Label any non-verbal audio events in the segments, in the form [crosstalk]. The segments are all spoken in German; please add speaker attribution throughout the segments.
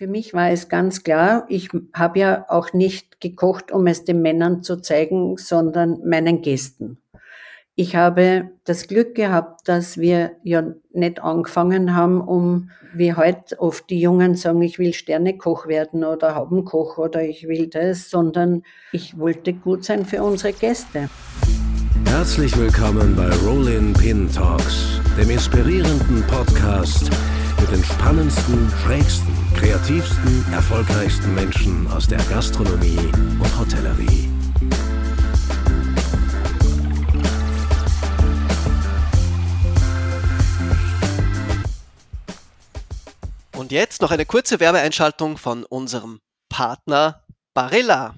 Speaker 1: Für mich war es ganz klar, ich habe ja auch nicht gekocht, um es den Männern zu zeigen, sondern meinen Gästen. Ich habe das Glück gehabt, dass wir ja nicht angefangen haben, um wie heute oft die Jungen sagen, ich will Sternekoch werden oder Haubenkoch oder ich will das, sondern ich wollte gut sein für unsere Gäste.
Speaker 2: Herzlich willkommen bei Rollin Pin Talks, dem inspirierenden Podcast mit den spannendsten, schrägsten, kreativsten, erfolgreichsten Menschen aus der Gastronomie und Hotellerie.
Speaker 3: Und jetzt noch eine kurze Werbeeinschaltung von unserem Partner Barilla.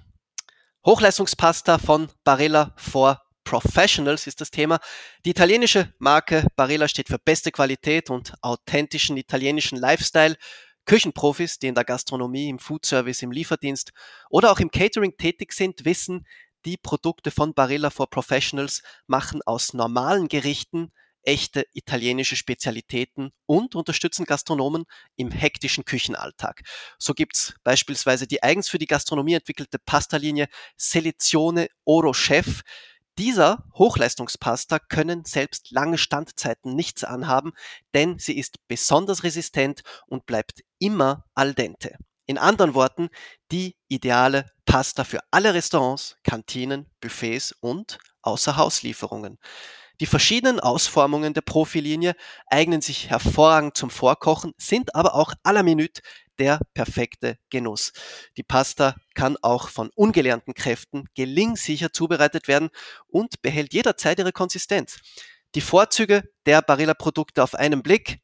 Speaker 3: Hochleistungspasta von Barilla for Professionals ist das Thema. Die italienische Marke Barilla steht für beste Qualität und authentischen italienischen Lifestyle. Küchenprofis, die in der Gastronomie, im Foodservice, im Lieferdienst oder auch im Catering tätig sind, wissen, die Produkte von Barilla for Professionals machen aus normalen Gerichten echte italienische Spezialitäten und unterstützen Gastronomen im hektischen Küchenalltag. So gibt's beispielsweise die eigens für die Gastronomie entwickelte Pastalinie Selezione Oro Chef. Dieser Hochleistungspasta können selbst lange Standzeiten nichts anhaben, denn sie ist besonders resistent und bleibt immer al dente. In anderen Worten, die ideale Pasta für alle Restaurants, Kantinen, Buffets und Außerhauslieferungen. Die verschiedenen Ausformungen der Profilinie eignen sich hervorragend zum Vorkochen, sind aber auch à la minute der perfekte Genuss. Die Pasta kann auch von ungelernten Kräften gelingsicher zubereitet werden und behält jederzeit ihre Konsistenz. Die Vorzüge der Barilla-Produkte auf einen Blick.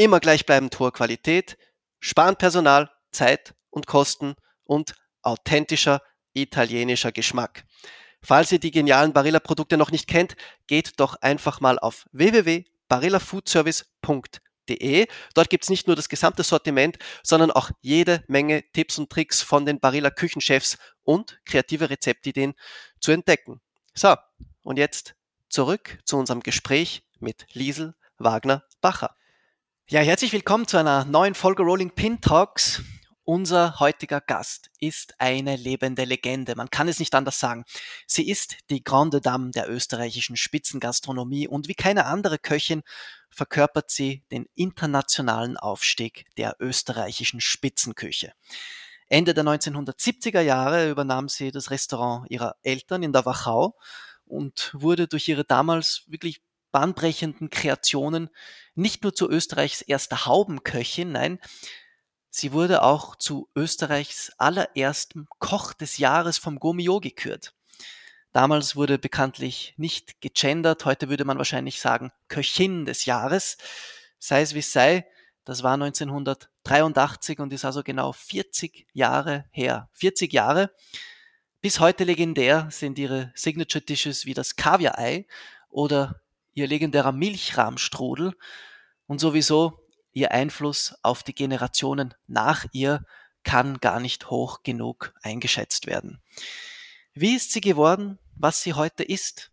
Speaker 3: Immer gleichbleibend hohe Qualität, sparen Personal, Zeit und Kosten und authentischer italienischer Geschmack. Falls ihr die genialen Barilla-Produkte noch nicht kennt, geht doch einfach mal auf www.barillafoodservice.de. Dort gibt es nicht nur das gesamte Sortiment, sondern auch jede Menge Tipps und Tricks von den Barilla Küchenchefs und kreative Rezeptideen zu entdecken. So, und jetzt zurück zu unserem Gespräch mit Liesel Wagner-Bacher. Ja, herzlich willkommen zu einer neuen Folge Rolling Pin Talks. Unser heutiger Gast ist eine lebende Legende. Man kann es nicht anders sagen. Sie ist die Grande Dame der österreichischen Spitzengastronomie und wie keine andere Köchin verkörpert sie den internationalen Aufstieg der österreichischen Spitzenküche. Ende der 1970er Jahre übernahm sie das Restaurant ihrer Eltern in der Wachau und wurde durch ihre damals wirklich bahnbrechenden Kreationen nicht nur zu Österreichs erster Haubenköchin, nein, Sie wurde auch zu Österreichs allererstem Koch des Jahres vom Gomio gekürt. Damals wurde bekanntlich nicht gegendert, heute würde man wahrscheinlich sagen Köchin des Jahres. Sei es wie es sei, das war 1983 und ist also genau 40 Jahre her. 40 Jahre. Bis heute legendär sind ihre Signature Dishes wie das Kaviar-Ei oder ihr legendärer Milchrahmstrudel und sowieso ihr Einfluss auf die Generationen nach ihr kann gar nicht hoch genug eingeschätzt werden. Wie ist sie geworden, was sie heute ist?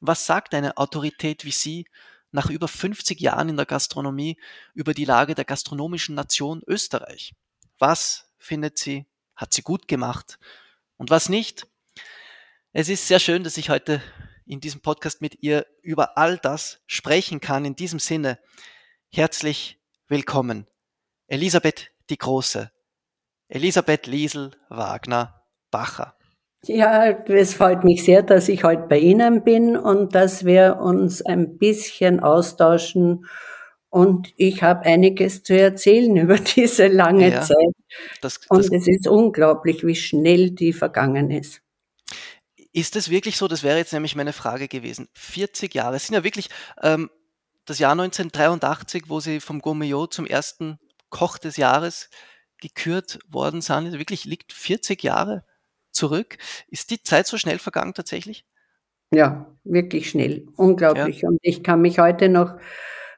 Speaker 3: Was sagt eine Autorität wie sie nach über 50 Jahren in der Gastronomie über die Lage der gastronomischen Nation Österreich? Was findet sie, hat sie gut gemacht und was nicht? Es ist sehr schön, dass ich heute in diesem Podcast mit ihr über all das sprechen kann. In diesem Sinne, herzlich willkommen. Elisabeth die Große. Elisabeth Liesel Wagner Bacher.
Speaker 1: Ja, es freut mich sehr, dass ich heute bei Ihnen bin und dass wir uns ein bisschen austauschen. Und ich habe einiges zu erzählen [laughs] über diese lange ja, Zeit. Das, das und es ist unglaublich, wie schnell die vergangen ist.
Speaker 3: Ist es wirklich so? Das wäre jetzt nämlich meine Frage gewesen. 40 Jahre. Es sind ja wirklich ähm, das Jahr 1983, wo sie vom Gourmillot zum ersten Koch des Jahres gekürt worden sind, wirklich liegt 40 Jahre zurück. Ist die Zeit so schnell vergangen tatsächlich?
Speaker 1: Ja, wirklich schnell. Unglaublich. Ja. Und ich kann mich heute noch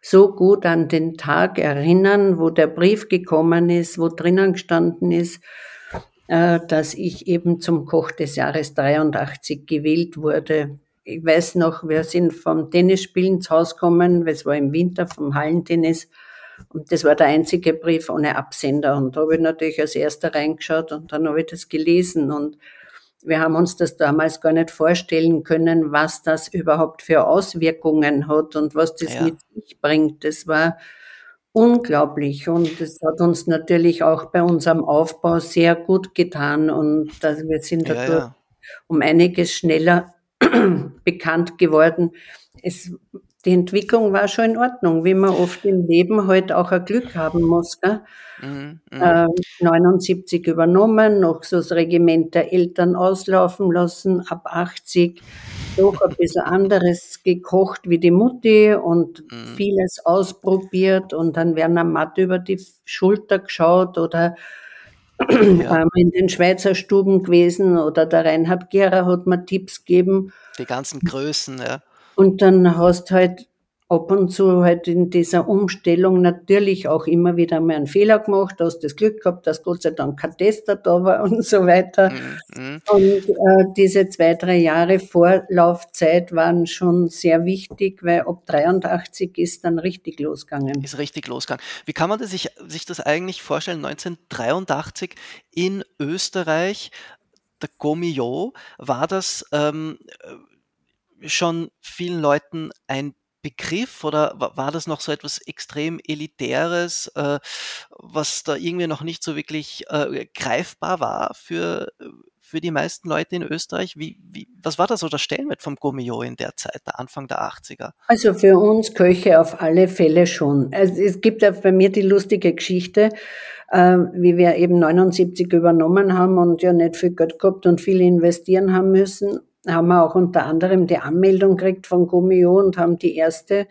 Speaker 1: so gut an den Tag erinnern, wo der Brief gekommen ist, wo drinnen gestanden ist, dass ich eben zum Koch des Jahres 83 gewählt wurde ich weiß noch, wir sind vom Tennisspielen zu Hause gekommen, es war im Winter vom Hallentennis. Und das war der einzige Brief ohne Absender. Und da habe ich natürlich als erster reingeschaut und dann habe ich das gelesen. Und wir haben uns das damals gar nicht vorstellen können, was das überhaupt für Auswirkungen hat und was das ja. mit sich bringt. Das war unglaublich und das hat uns natürlich auch bei unserem Aufbau sehr gut getan und wir sind dadurch ja, ja. um einiges schneller [clears throat] bekannt geworden. Es die Entwicklung war schon in Ordnung, wie man oft im Leben halt auch ein Glück haben muss. Gell? Mhm, äh, 79 übernommen, noch so das Regiment der Eltern auslaufen lassen, ab 80 doch ein bisschen anderes gekocht wie die Mutti und mhm. vieles ausprobiert und dann werden am Matt über die Schulter geschaut oder ja. [clears throat] ähm, in den Schweizer Stuben gewesen oder der Reinhard Gera hat mir Tipps gegeben.
Speaker 3: Die ganzen Größen, ja.
Speaker 1: Und dann hast halt ab und zu halt in dieser Umstellung natürlich auch immer wieder mal einen Fehler gemacht, hast das Glück gehabt, dass Gott sei Dank kein Tester da war [laughs] und so weiter. Mhm. mhm. Und äh, diese zwei, drei Jahre Vorlaufzeit waren schon sehr wichtig, weil ab 83 ist dann richtig losgegangen.
Speaker 3: Ist richtig losgegangen. Wie kann man das sich, sich das eigentlich vorstellen? 1983 in Österreich, der Gomio, war das ähm, schon vielen Leuten ein Begriff oder war das noch so etwas extrem Elitäres, äh, was da irgendwie noch nicht so wirklich äh, greifbar war für, für die meisten Leute in Österreich? Wie, wie, was war da so der Stellenwert vom Gummio in der Zeit, der Anfang der 80er?
Speaker 1: Also für uns Köche auf alle Fälle schon. Also es gibt ja bei mir die lustige Geschichte, äh, wie wir eben 79 übernommen haben und ja nicht viel Geld gehabt und viel investieren haben müssen haben wir auch unter anderem die Anmeldung gekriegt von Gummio und haben die erste,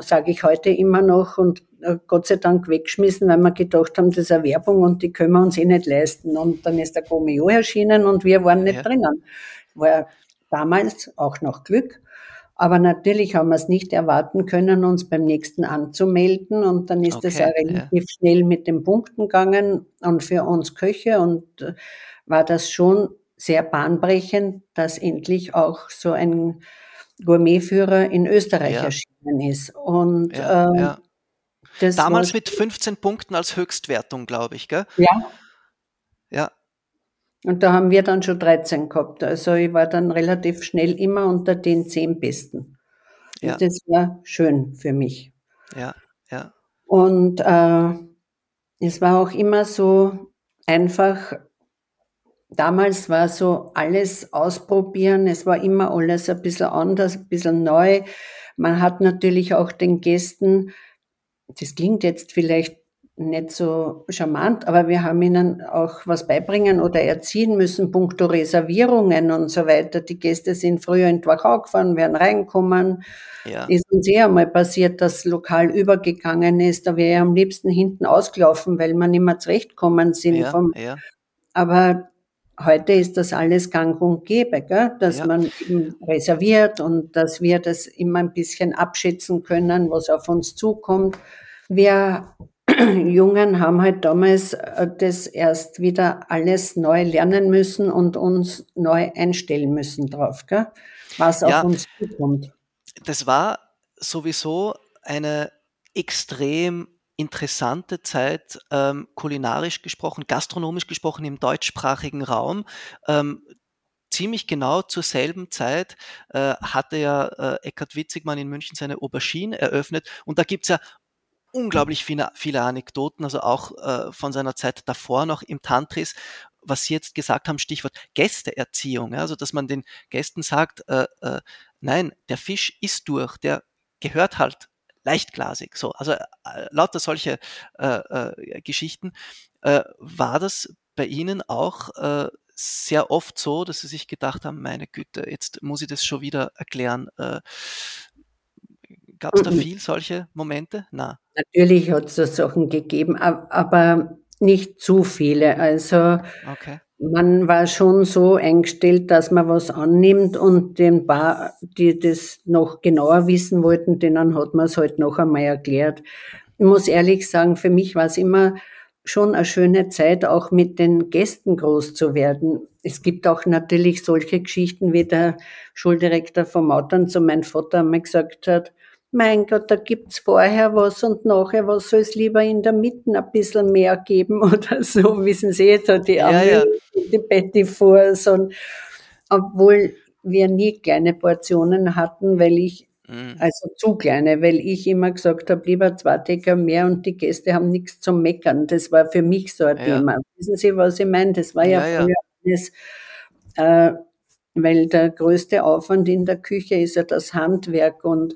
Speaker 1: sage ich heute immer noch, und äh, Gott sei Dank weggeschmissen, weil wir gedacht haben, das ist eine Werbung und die können wir uns eh nicht leisten. Und dann ist der Gummio erschienen und wir waren nicht ja. drinnen. War damals auch noch Glück. Aber natürlich haben wir es nicht erwarten können, uns beim nächsten anzumelden. Und dann ist es okay, relativ ja. schnell mit den Punkten gegangen. Und für uns Köche und äh, war das schon sehr bahnbrechend, dass endlich auch so ein Gourmetführer in Österreich ja. erschienen ist. Und ja, ähm, ja.
Speaker 3: Damals mit 15 Punkten als Höchstwertung, glaube ich, gell?
Speaker 1: Ja. Ja. Und da haben wir dann schon 13 gehabt. Also ich war dann relativ schnell immer unter den 10 Besten. Ja. Und das war schön für mich.
Speaker 3: Ja, ja.
Speaker 1: Und äh, es war auch immer so einfach damals war so alles ausprobieren. Es war immer alles ein bisschen anders, ein bisschen neu. Man hat natürlich auch den Gästen, das klingt jetzt vielleicht nicht so charmant, aber wir haben ihnen auch was beibringen oder erziehen müssen, puncto Reservierungen und so weiter. Die Gäste sind früher in Wachau gefahren, werden reinkommen. Ja. Ist uns eh einmal passiert, dass Lokal übergegangen ist. Da wäre am liebsten hinten ausgelaufen, weil wir nicht mehr zurechtkommen sind. Ja, vom, ja. Aber heute ist das alles gang und gäbe, gell? dass ja. man reserviert und dass wir das immer ein bisschen abschätzen können, was auf uns zukommt. Wir [clears throat] Jungen haben halt damals äh, das erst wieder alles neu lernen müssen und uns neu einstellen müssen drauf, gell? was ja, auf uns zukommt.
Speaker 3: Das war sowieso eine extrem interessante Zeit, ähm, kulinarisch gesprochen, gastronomisch gesprochen im deutschsprachigen Raum. Ähm, ziemlich genau zur selben Zeit äh, hatte ja äh, Eckhard Witzigmann in München seine Aubergine eröffnet und da gibt's ja unglaublich viele, viele Anekdoten, also auch äh, von seiner Zeit davor noch im Tantris, was Sie jetzt gesagt haben, Stichwort Gästeerziehung, ja, also dass man den Gästen sagt, äh, äh, nein, der Fisch ist durch, der gehört halt leichtglasig. So, also äh, lauter solche äh, äh, Geschichten. Äh, war das bei Ihnen auch äh, sehr oft so, dass Sie sich gedacht haben, meine Güte, jetzt muss ich das schon wieder erklären. Gab es da viel solche Momente?
Speaker 1: Na. Natürlich hat es so Sachen gegeben, aber nicht zu viele. Also okay man war schon so eingestellt, dass man was annimmt und den paar, die das noch genauer wissen wollten, denen hat man es halt noch einmal erklärt. Ich muss ehrlich sagen, für mich war es immer schon eine schöne Zeit, auch mit den Gästen groß zu werden. Es gibt auch natürlich solche Geschichten, wie der Schuldirektor vom Mautern zu meinem Vater einmal gesagt hat, mein Gott, da gibt's vorher was und nachher was, soll es lieber in der Mitte ein bisschen mehr geben [laughs] oder so, wissen Sie jetzt, die
Speaker 3: Ja, ja.
Speaker 1: die Betty Fors und obwohl wir nie kleine Portionen hatten, weil ich,
Speaker 3: Mhm.
Speaker 1: also zu kleine, weil ich immer gesagt habe, lieber zwei Decker mehr und die Gäste haben nichts zum Meckern. Das war für mich so ein
Speaker 3: Ja.
Speaker 1: Thema. Wissen Sie, was ich meine? Das war ja. früher alles, äh, weil der größte Aufwand in der Küche ist ja das Handwerk und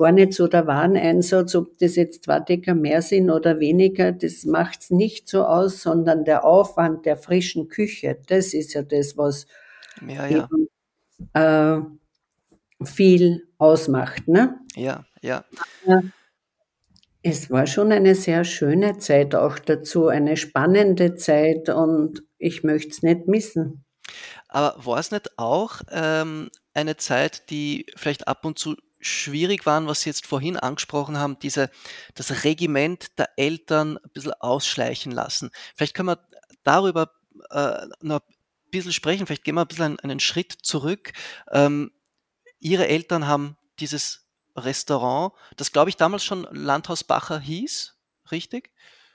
Speaker 1: gar nicht so der Wareneinsatz, ob das jetzt zwei Decker mehr sind oder weniger, das macht's nicht so aus, sondern der Aufwand der frischen Küche, das ist ja das, was
Speaker 3: Ja, ja.
Speaker 1: eben äh, viel ausmacht. Ne?
Speaker 3: Ja, ja.
Speaker 1: Es war schon eine sehr schöne Zeit auch dazu, eine spannende Zeit und ich möchte es nicht missen.
Speaker 3: Aber war es nicht auch ähm, eine Zeit, die vielleicht ab und zu schwierig waren, was Sie jetzt vorhin angesprochen haben, diese, das Regiment der Eltern ein bisschen ausschleichen lassen? Vielleicht können wir darüber äh, noch ein bisschen sprechen, vielleicht gehen wir ein bisschen einen, Schritt zurück. Ähm, Ihre Eltern haben dieses Restaurant, das glaube ich damals schon Landhaus Bacher hieß, richtig?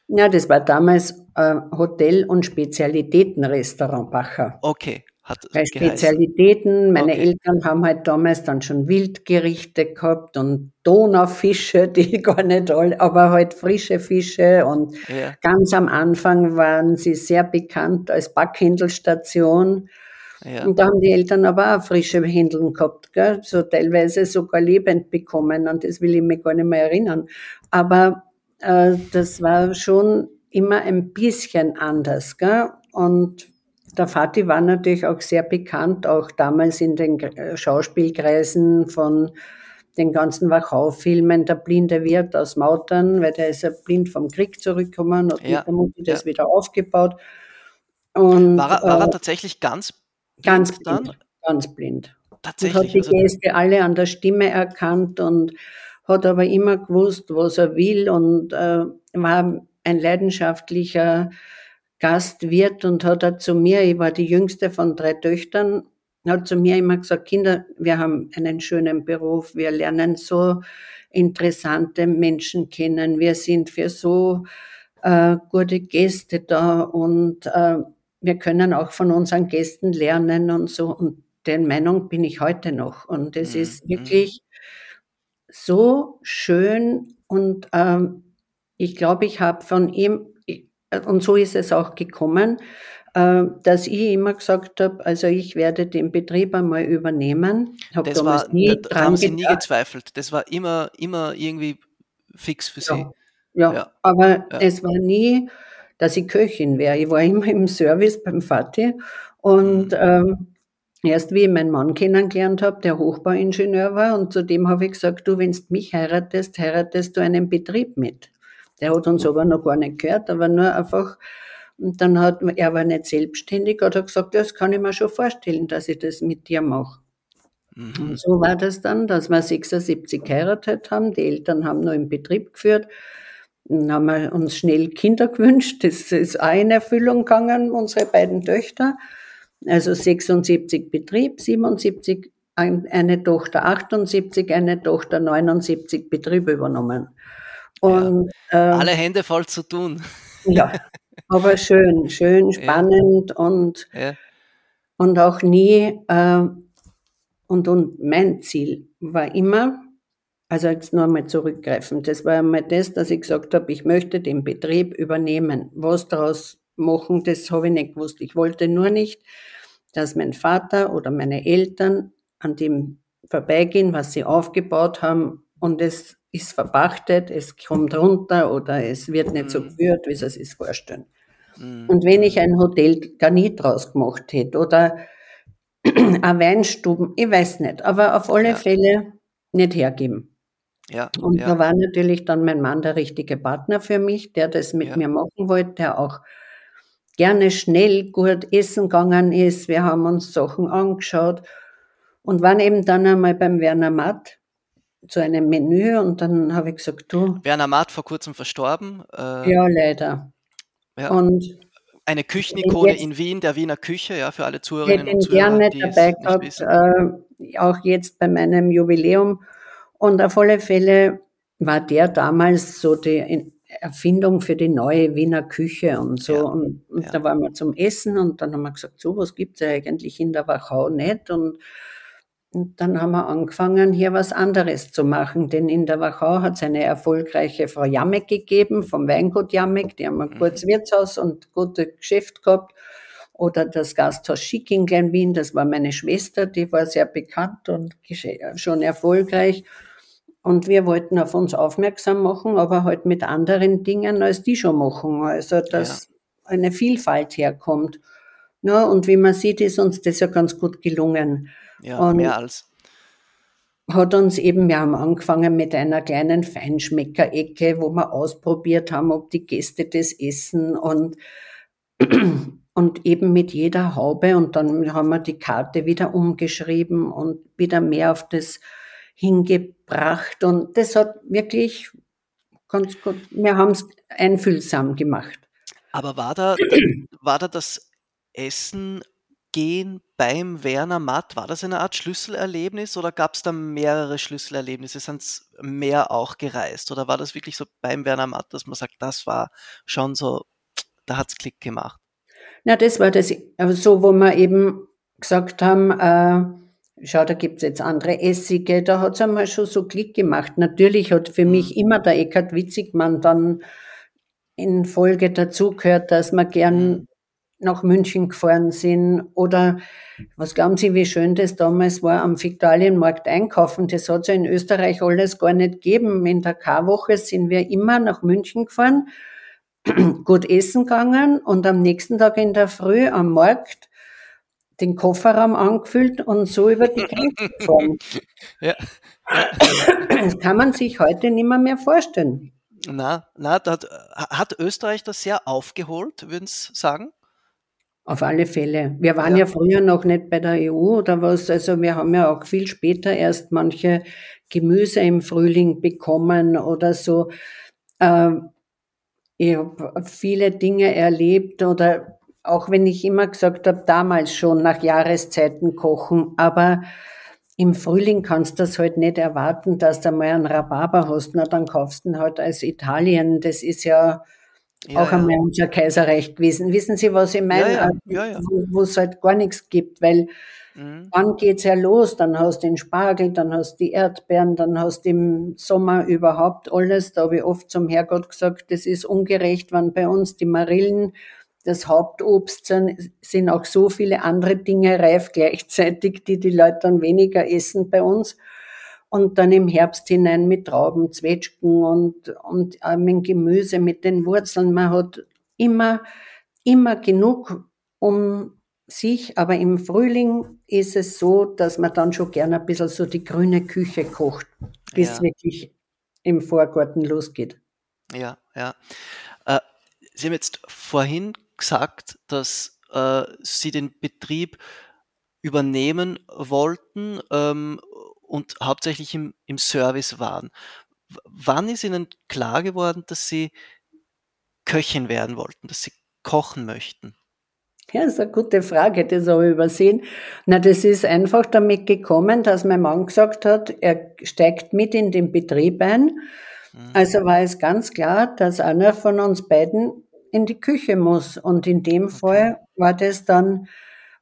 Speaker 1: Ja, das war damals äh, Hotel- und Spezialitätenrestaurant Bacher.
Speaker 3: Okay, hat
Speaker 1: Bei. Spezialitäten, meine
Speaker 3: Okay.
Speaker 1: Eltern haben halt damals dann schon Wildgerichte gehabt und Donaufische, [laughs] die gar nicht alle, aber halt frische Fische und
Speaker 3: Ja,
Speaker 1: ganz am Anfang waren sie sehr bekannt als Backhändelstation.
Speaker 3: ja,
Speaker 1: Und da haben die Eltern aber auch frische Händeln gehabt, gell? so teilweise sogar lebend bekommen, an das will ich mich gar nicht mehr erinnern. Aber äh, das war schon immer ein bisschen anders. Gell? Und der Vati war natürlich auch sehr bekannt, auch damals in den Gr- Schauspielkreisen von den ganzen Wachau-Filmen, der blinde Wirt aus Mautern, weil der ist ja blind vom Krieg zurückgekommen und
Speaker 3: Ja,
Speaker 1: mit der Mutti das
Speaker 3: ja.
Speaker 1: wieder aufgebaut. Und
Speaker 3: War er, war er
Speaker 1: äh,
Speaker 3: tatsächlich ganz
Speaker 1: Ganz
Speaker 3: blind dann?
Speaker 1: blind, ganz blind. Und hat
Speaker 3: Tatsächlich,
Speaker 1: die
Speaker 3: also
Speaker 1: Gäste alle an der Stimme erkannt und hat aber immer gewusst, was er will und äh, war ein leidenschaftlicher Gastwirt und hat er zu mir, ich war die jüngste von drei Töchtern, hat zu mir immer gesagt, Kinder, wir haben einen schönen Beruf, wir lernen so interessante Menschen kennen, wir sind für so äh, gute Gäste da und äh, wir können auch von unseren Gästen lernen und so. Und der Meinung bin ich heute noch. Und es
Speaker 3: Mhm,
Speaker 1: ist
Speaker 3: mhm.
Speaker 1: wirklich so schön und ähm, ich glaube, ich habe von ihm, und so ist es auch gekommen, äh, dass ich immer gesagt habe, also ich werde den Betrieb einmal übernehmen. Habe
Speaker 3: das war,
Speaker 1: nie
Speaker 3: da, haben Sie nie
Speaker 1: gedacht.
Speaker 3: gezweifelt. Das war immer, immer irgendwie fix für Sie.
Speaker 1: Ja, ja,
Speaker 3: Ja,
Speaker 1: aber
Speaker 3: ja.
Speaker 1: es war nie, dass ich Köchin wäre. Ich war immer im Service beim Vati und
Speaker 3: Mhm.
Speaker 1: ähm, erst wie ich meinen Mann kennengelernt habe, der Hochbauingenieur war und zu dem habe ich gesagt, du, wenn du mich heiratest, heiratest du einen Betrieb mit. Der hat uns aber noch gar nicht gehört, aber nur einfach, und dann hat, er war nicht selbstständig, hat er gesagt, das kann ich mir schon vorstellen, dass ich das mit dir mache. Und
Speaker 3: Mhm.
Speaker 1: so war das dann, dass wir 76 geheiratet haben. Die Eltern haben noch im Betrieb geführt. Dann haben wir uns schnell Kinder gewünscht. Das ist auch in Erfüllung gegangen, unsere beiden Töchter. Also 76 Betrieb, 77 ein- eine Tochter, 78 eine Tochter, 79 Betrieb übernommen.
Speaker 3: Ja,
Speaker 1: Und äh,
Speaker 3: alle Hände voll zu tun. [laughs]
Speaker 1: ja, aber schön, schön,
Speaker 3: Ja,
Speaker 1: spannend und,
Speaker 3: ja,
Speaker 1: und auch nie, äh, und, und mein Ziel war immer, also jetzt nur einmal zurückgreifen, das war einmal das, dass ich gesagt habe, ich möchte den Betrieb übernehmen. Was daraus machen, das habe ich nicht gewusst. Ich wollte nur nicht, dass mein Vater oder meine Eltern an dem vorbeigehen, was sie aufgebaut haben und es ist verpachtet, es kommt runter oder es wird nicht so
Speaker 3: Mhm.
Speaker 1: geführt, wie sie es sich vorstellen.
Speaker 3: Mhm.
Speaker 1: Und wenn ich ein Hotel gar nie draus gemacht hätte oder [clears throat] eine Weinstuben, ich weiß nicht, aber auf alle
Speaker 3: Ja,
Speaker 1: Fälle nicht hergeben.
Speaker 3: ja,
Speaker 1: Und da
Speaker 3: ja,
Speaker 1: war natürlich dann mein Mann der richtige Partner für mich, der das mit
Speaker 3: ja.
Speaker 1: mir machen wollte, der auch gerne schnell gut essen gegangen ist. Wir haben uns Sachen angeschaut und waren eben dann einmal beim Werner Matt zu einem Menü und dann habe ich gesagt, du,
Speaker 3: Werner Matt vor kurzem verstorben. Äh,
Speaker 1: ja, leider.
Speaker 3: ja,
Speaker 1: Und
Speaker 3: eine Küchenikone in Wien, der Wiener Küche, ja, für alle
Speaker 1: hätte
Speaker 3: Zuhörerinnen und
Speaker 1: ihn
Speaker 3: Zuhörer,
Speaker 1: gerne
Speaker 3: die es
Speaker 1: dabei
Speaker 3: nicht
Speaker 1: gehabt, äh, auch jetzt bei meinem Jubiläum. Und auf alle Fälle war der damals so die Erfindung für die neue Wiener Küche und so. Ja, und, und ja. da waren wir zum Essen und dann haben wir gesagt, so was gibt's ja eigentlich in der Wachau nicht. Und, und dann haben wir angefangen, hier was anderes zu machen, denn in der Wachau hat es eine erfolgreiche Frau Jamek gegeben, vom Weingut Jamek, die haben ein mhm. gutes Wirtshaus und gutes Geschäft gehabt. Oder das Gasthaus Schick in Klein-Wien, das war meine Schwester, die war sehr bekannt und schon erfolgreich. Und wir wollten auf uns aufmerksam machen, aber halt mit anderen Dingen, als die schon machen. Also, dass ja. eine Vielfalt herkommt. Ja, und wie man sieht, ist uns das ja ganz gut gelungen.
Speaker 3: Ja, und mehr als.
Speaker 1: Hat uns eben, wir haben angefangen mit einer kleinen Feinschmeckerecke, wo wir ausprobiert haben, ob die Gäste das essen und, [clears throat] und eben mit jeder Haube. Und dann haben wir die Karte wieder umgeschrieben und wieder mehr auf das hingebracht und das hat wirklich ganz gut, wir haben es einfühlsam gemacht.
Speaker 3: Aber war da, [clears throat] war da das Essen gehen beim Werner Matt, war das eine Art Schlüsselerlebnis oder gab es da mehrere Schlüsselerlebnisse? Sind es mehr auch gereist oder war das wirklich so beim Werner Matt, dass man sagt, das war schon so, da hat es Klick gemacht?
Speaker 1: Na, das war das, so, wo wir eben gesagt haben, äh, Schau, da gibt's jetzt andere Essige, da hat's einmal schon so Klick gemacht. Natürlich hat für mich mhm. immer der Eckhard Witzigmann dann in Folge dazugehört, dass wir gern mhm. Nach München gefahren sind. Oder was glauben Sie, wie schön das damals war, am Viktualienmarkt einkaufen? Das hat's ja in Österreich alles gar nicht gegeben. In der Karwoche sind wir immer nach München gefahren, [clears throat] gut essen gegangen und am nächsten Tag in der Früh am Markt den Kofferraum angefüllt und so über die Grenze gefahren. [laughs] ja. Das kann man sich heute nicht mehr, mehr vorstellen.
Speaker 3: Na, na, hat, hat Österreich das sehr aufgeholt, würden Sie sagen?
Speaker 1: Auf alle Fälle. Wir waren ja. ja. früher noch nicht bei der EU oder was. Also wir haben ja auch viel später erst manche Gemüse im Frühling bekommen oder so. Ähm, ich habe viele Dinge erlebt oder auch wenn ich immer gesagt habe, damals schon nach Jahreszeiten kochen, aber im Frühling kannst du das halt nicht erwarten, dass du mal einen Rhabarber hast, na dann kaufst du ihn halt als Italien. Das ist ja, ja auch ja. einmal unser Kaiserreich gewesen. Wissen Sie, was ich meine? Ja, ja, Wo es halt gar nichts gibt, weil mhm. dann geht's ja los, dann hast du den Spargel, dann hast du die Erdbeeren, dann hast du im Sommer überhaupt alles. Da habe ich oft zum Herrgott gesagt, das ist ungerecht, wenn bei uns die Marillen das Hauptobst sind, sind auch so viele andere Dinge reif gleichzeitig, die die Leute dann weniger essen bei uns. Und dann im Herbst hinein mit Trauben, Zwetschgen und, und mit Gemüse, mit den Wurzeln. Man hat immer, immer genug um sich, aber im Frühling ist es so, dass man dann schon gerne ein bisschen so die grüne Küche kocht, bis ja. wirklich im Vorgarten losgeht.
Speaker 3: Ja, ja. Äh, Sie haben jetzt vorhin gesagt, dass äh, sie den Betrieb übernehmen wollten ähm, und hauptsächlich im, im Service waren. W wann ist Ihnen klar geworden, dass Sie Köchin werden wollten, dass Sie kochen möchten?
Speaker 1: Ja, das ist eine gute Frage, das habe ich übersehen. Na, das ist einfach damit gekommen, dass mein Mann gesagt hat, er steigt mit in den Betrieb ein. Mhm. Also war es ganz klar, dass einer von uns beiden in die Küche muss. Und in dem Fall war das dann,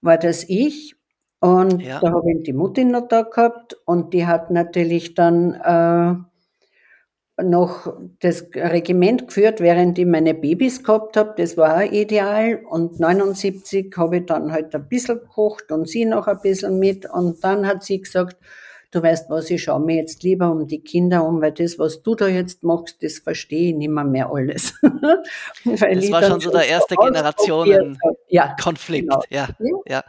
Speaker 1: war das ich. Und ja. da habe ich die Mutti noch da gehabt und die hat natürlich dann äh, noch das Regiment geführt, während ich meine Babys gehabt habe. Das war auch ideal. Und 79 habe ich dann halt ein bisschen gekocht und sie noch ein bisschen mit. Und dann hat sie gesagt, du weißt was, ich schaue mir jetzt lieber um die Kinder um, weil das, was du da jetzt machst, das verstehe ich nicht mehr, mehr alles. [laughs]
Speaker 3: das war schon so der erste Generationen-Konflikt. Genau. Ja, ja, ja.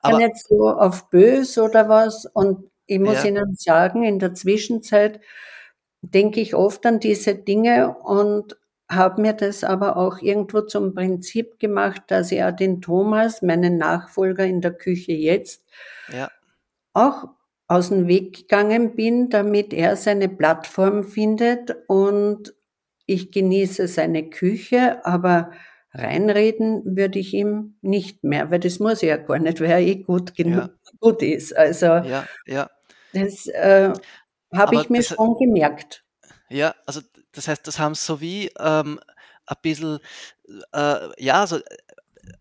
Speaker 1: Aber nicht so auf böse oder was. Und ich muss ja. Ihnen sagen, in der Zwischenzeit denke ich oft an diese Dinge und habe mir das aber auch irgendwo zum Prinzip gemacht, dass ich auch den Thomas, meinen Nachfolger in der Küche jetzt, ja. auch aus dem Weg gegangen bin, damit er seine Plattform findet und ich genieße seine Küche, aber reinreden würde ich ihm nicht mehr, weil das muss er ja gar nicht, weil er eh gut genug ja. gut ist. Also
Speaker 3: ja, ja.
Speaker 1: Das, äh, habe ich mir schon gemerkt.
Speaker 3: Ja, also das heißt, das haben so wie ähm, ein bisschen, äh, ja, so,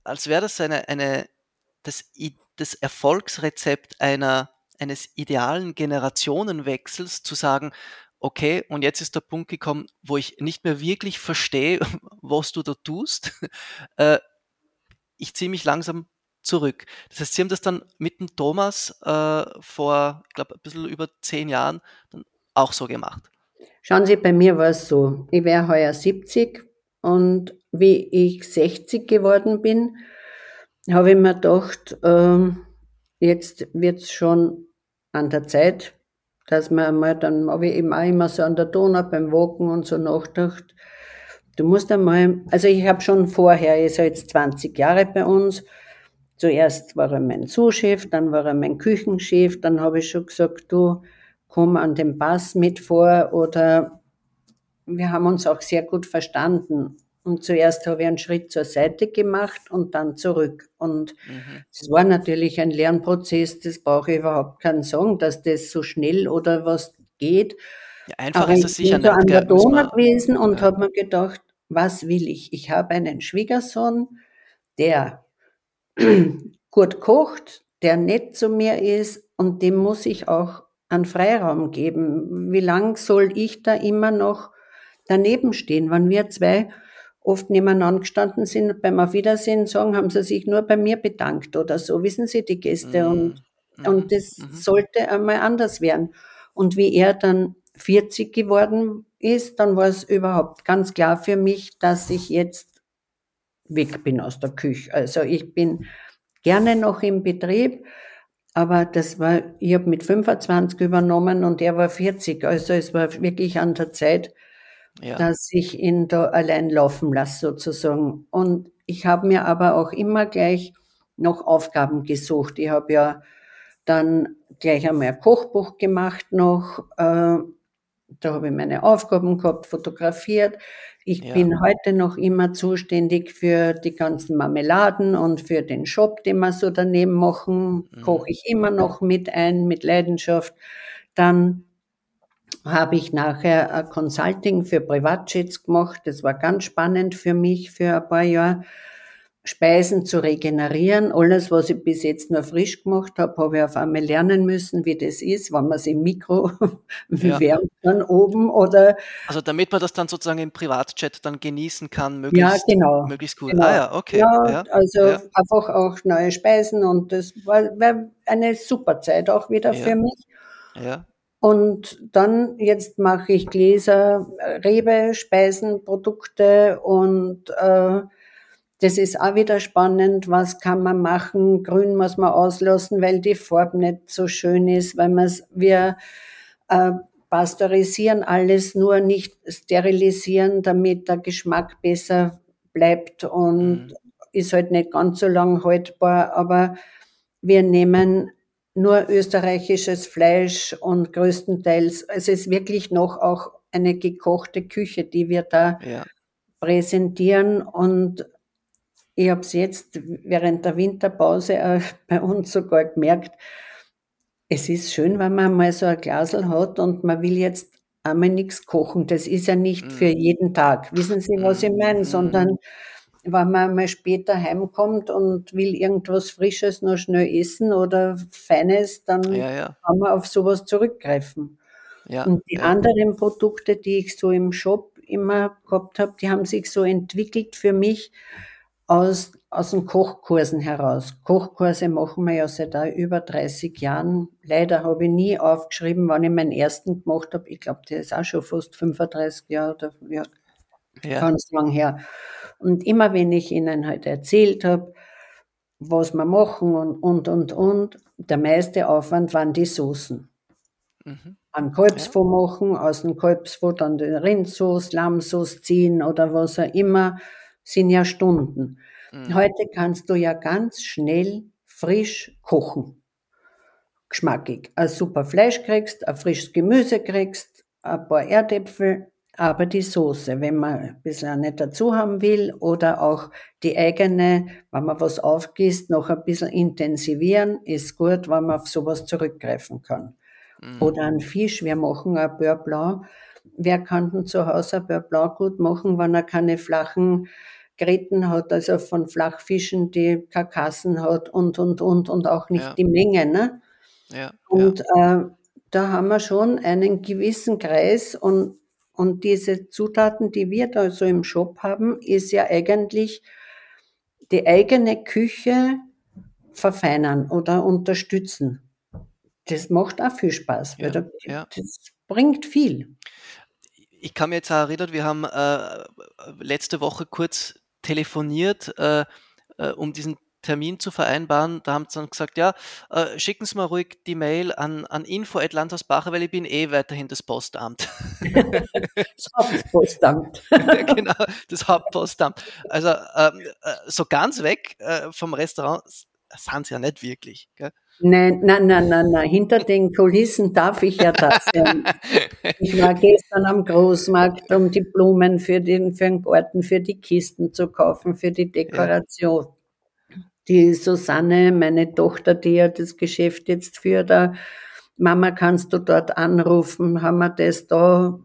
Speaker 3: als wäre das eine, eine das, das Erfolgsrezept einer, eines idealen Generationenwechsels, zu sagen, okay, und jetzt ist der Punkt gekommen, wo ich nicht mehr wirklich verstehe, [laughs] was du da tust. [laughs] Äh, ich ziehe mich langsam zurück. Das heißt, Sie haben das dann mit dem Thomas äh, vor, ich glaube, ein bisschen über zehn Jahren dann auch so gemacht.
Speaker 1: Schauen Sie, bei mir war es so, ich wäre heuer 70 und wie ich 60 geworden bin, habe ich mir gedacht, äh, jetzt wird es schon an der Zeit, dass man mal, dann habe ich eben auch immer so an der Donau beim Walken und so nachgedacht, du musst einmal, also ich habe schon vorher, er ist ja jetzt 20 Jahre bei uns, zuerst war er mein Zuschef, dann war er mein Küchenchef, dann habe ich schon gesagt, du komm an den Pass mit vor oder wir haben uns auch sehr gut verstanden. Und zuerst habe ich einen Schritt zur Seite gemacht und dann zurück. Und es mhm. war natürlich ein Lernprozess, das brauche ich überhaupt keinen sagen, dass das so schnell oder was geht.
Speaker 3: Ja, einfach Aber ist es sicher
Speaker 1: nicht. Ich bin an der Donau gewesen und ja. habe mir gedacht, was will ich? Ich habe einen Schwiegersohn, der [clears throat] gut kocht, der nett zu mir ist und dem muss ich auch einen Freiraum geben. Wie lang soll ich da immer noch daneben stehen, wenn wir zwei oft nebeneinander gestanden sind, beim Auf Wiedersehen sagen, haben sie sich nur bei mir bedankt oder so, wissen Sie, die Gäste. Mhm. Und, mhm. und das mhm. sollte einmal anders werden. Und wie er dann 40 geworden ist, dann war es überhaupt ganz klar für mich, dass ich jetzt weg bin aus der Küche. Also ich bin gerne noch im Betrieb, aber das war, ich habe mit 25 übernommen und er war 40. Also es war wirklich an der Zeit, ja. dass ich ihn da allein laufen lasse sozusagen. Und ich habe mir aber auch immer gleich noch Aufgaben gesucht. Ich habe ja dann gleich einmal ein Kochbuch gemacht noch. Äh, da habe ich meine Aufgaben gehabt, fotografiert. Ich ja. bin heute noch immer zuständig für die ganzen Marmeladen und für den Shop, den wir so daneben machen. Mhm. Koche ich immer noch mit ein, mit Leidenschaft. Dann habe ich nachher ein Consulting für Privatjets gemacht. Das war ganz spannend für mich für ein paar Jahre. Speisen zu regenerieren. Alles, was ich bis jetzt nur frisch gemacht habe, habe ich auf einmal lernen müssen, wie das ist, wenn man es im Mikro [laughs] ja. wärmt dann oben oder.
Speaker 3: Also damit man das dann sozusagen im Privatchat dann genießen kann, möglichst,
Speaker 1: ja, genau.
Speaker 3: möglichst gut.
Speaker 1: Genau.
Speaker 3: Ah ja, okay.
Speaker 1: Ja, ja. also einfach auch neue Speisen und das war, war eine super Zeit auch wieder für mich.
Speaker 3: Ja.
Speaker 1: Und dann, jetzt mache ich Gläser, Rebe, Speisen, Produkte und äh, das ist auch wieder spannend. Was kann man machen? Grün muss man auslassen, weil die Farbe nicht so schön ist, weil wir äh, pasteurisieren alles, nur nicht sterilisieren, damit der Geschmack besser bleibt und mhm. ist halt nicht ganz so lang haltbar. Aber wir nehmen nur österreichisches Fleisch und größtenteils, es ist wirklich noch auch eine gekochte Küche, die wir da ja. präsentieren. Und ich habe es jetzt während der Winterpause äh, bei uns sogar gemerkt, es ist schön, wenn man mal so ein Glasel hat und man will jetzt einmal nichts kochen. Das ist ja nicht mm. für jeden Tag. Wissen Sie, was ich meine? Mm. Sondern wenn man mal später heimkommt und will irgendwas Frisches noch schnell essen oder Feines, dann
Speaker 3: ja, ja.
Speaker 1: kann man auf sowas zurückgreifen. Ja, und die anderen Produkte, die ich so im Shop immer gehabt habe, die haben sich so entwickelt für mich aus, aus den Kochkursen heraus. Kochkurse machen wir ja seit über 30 Jahren. Leider habe ich nie aufgeschrieben, wann ich meinen ersten gemacht habe. Ich glaube, der ist auch schon fast 35 Jahre oder ja, ganz lang her. Und immer wenn ich ihnen halt erzählt habe, was wir machen und, und, und, und, der meiste Aufwand waren die Soßen. Mhm. Ein Kalbsfond ja. machen, aus dem Kalbsfond dann den Rindsauce, Lammsauce ziehen oder was auch immer, sind ja Stunden. Mhm. Heute kannst du ja ganz schnell frisch kochen. Geschmackig. Ein super Fleisch kriegst, ein frisches Gemüse kriegst, ein paar Erdäpfel, aber die Soße, wenn man ein bisschen nicht dazu haben will oder auch die eigene, wenn man was aufgießt, noch ein bisschen intensivieren, ist gut, wenn man auf sowas zurückgreifen kann. Mhm. Oder ein Fisch, wir machen ein Beurre Blanc. Wer kann denn zu Hause ein Beurre Blanc gut machen, wenn er keine flachen Gräten hat, also von Flachfischen, die Karkassen hat und, und, und, und auch nicht ja. die Menge. Ne? Ja, und ja. Äh, da haben wir schon einen gewissen Kreis und, und diese Zutaten, die wir da so im Shop haben, ist ja eigentlich die eigene Küche verfeinern oder unterstützen. Das macht auch viel Spaß, weil ja, da, ja. das bringt viel.
Speaker 3: Ich kann mir jetzt auch erinnern, wir haben äh, letzte Woche kurz telefoniert, äh, äh, um diesen Termin zu vereinbaren. Da haben sie dann gesagt, ja, äh, schicken Sie mal ruhig die Mail an, an info.landhausbacher, weil ich bin eh weiterhin das Postamt. [laughs]
Speaker 1: das Hauptpostamt. [laughs]
Speaker 3: genau, das Hauptpostamt. Also ähm, äh, so ganz weg äh, vom Restaurant sind sie ja nicht wirklich. Gell?
Speaker 1: Nein, nein, nein, nein, nein. Hinter den Kulissen darf ich ja das sein. Ich war gestern am Großmarkt, um die Blumen für den, für den Garten, für die Kisten zu kaufen, für die Dekoration. Ja. Die Susanne, meine Tochter, die ja das Geschäft jetzt führt, da, Mama, kannst du dort anrufen? Haben wir das da?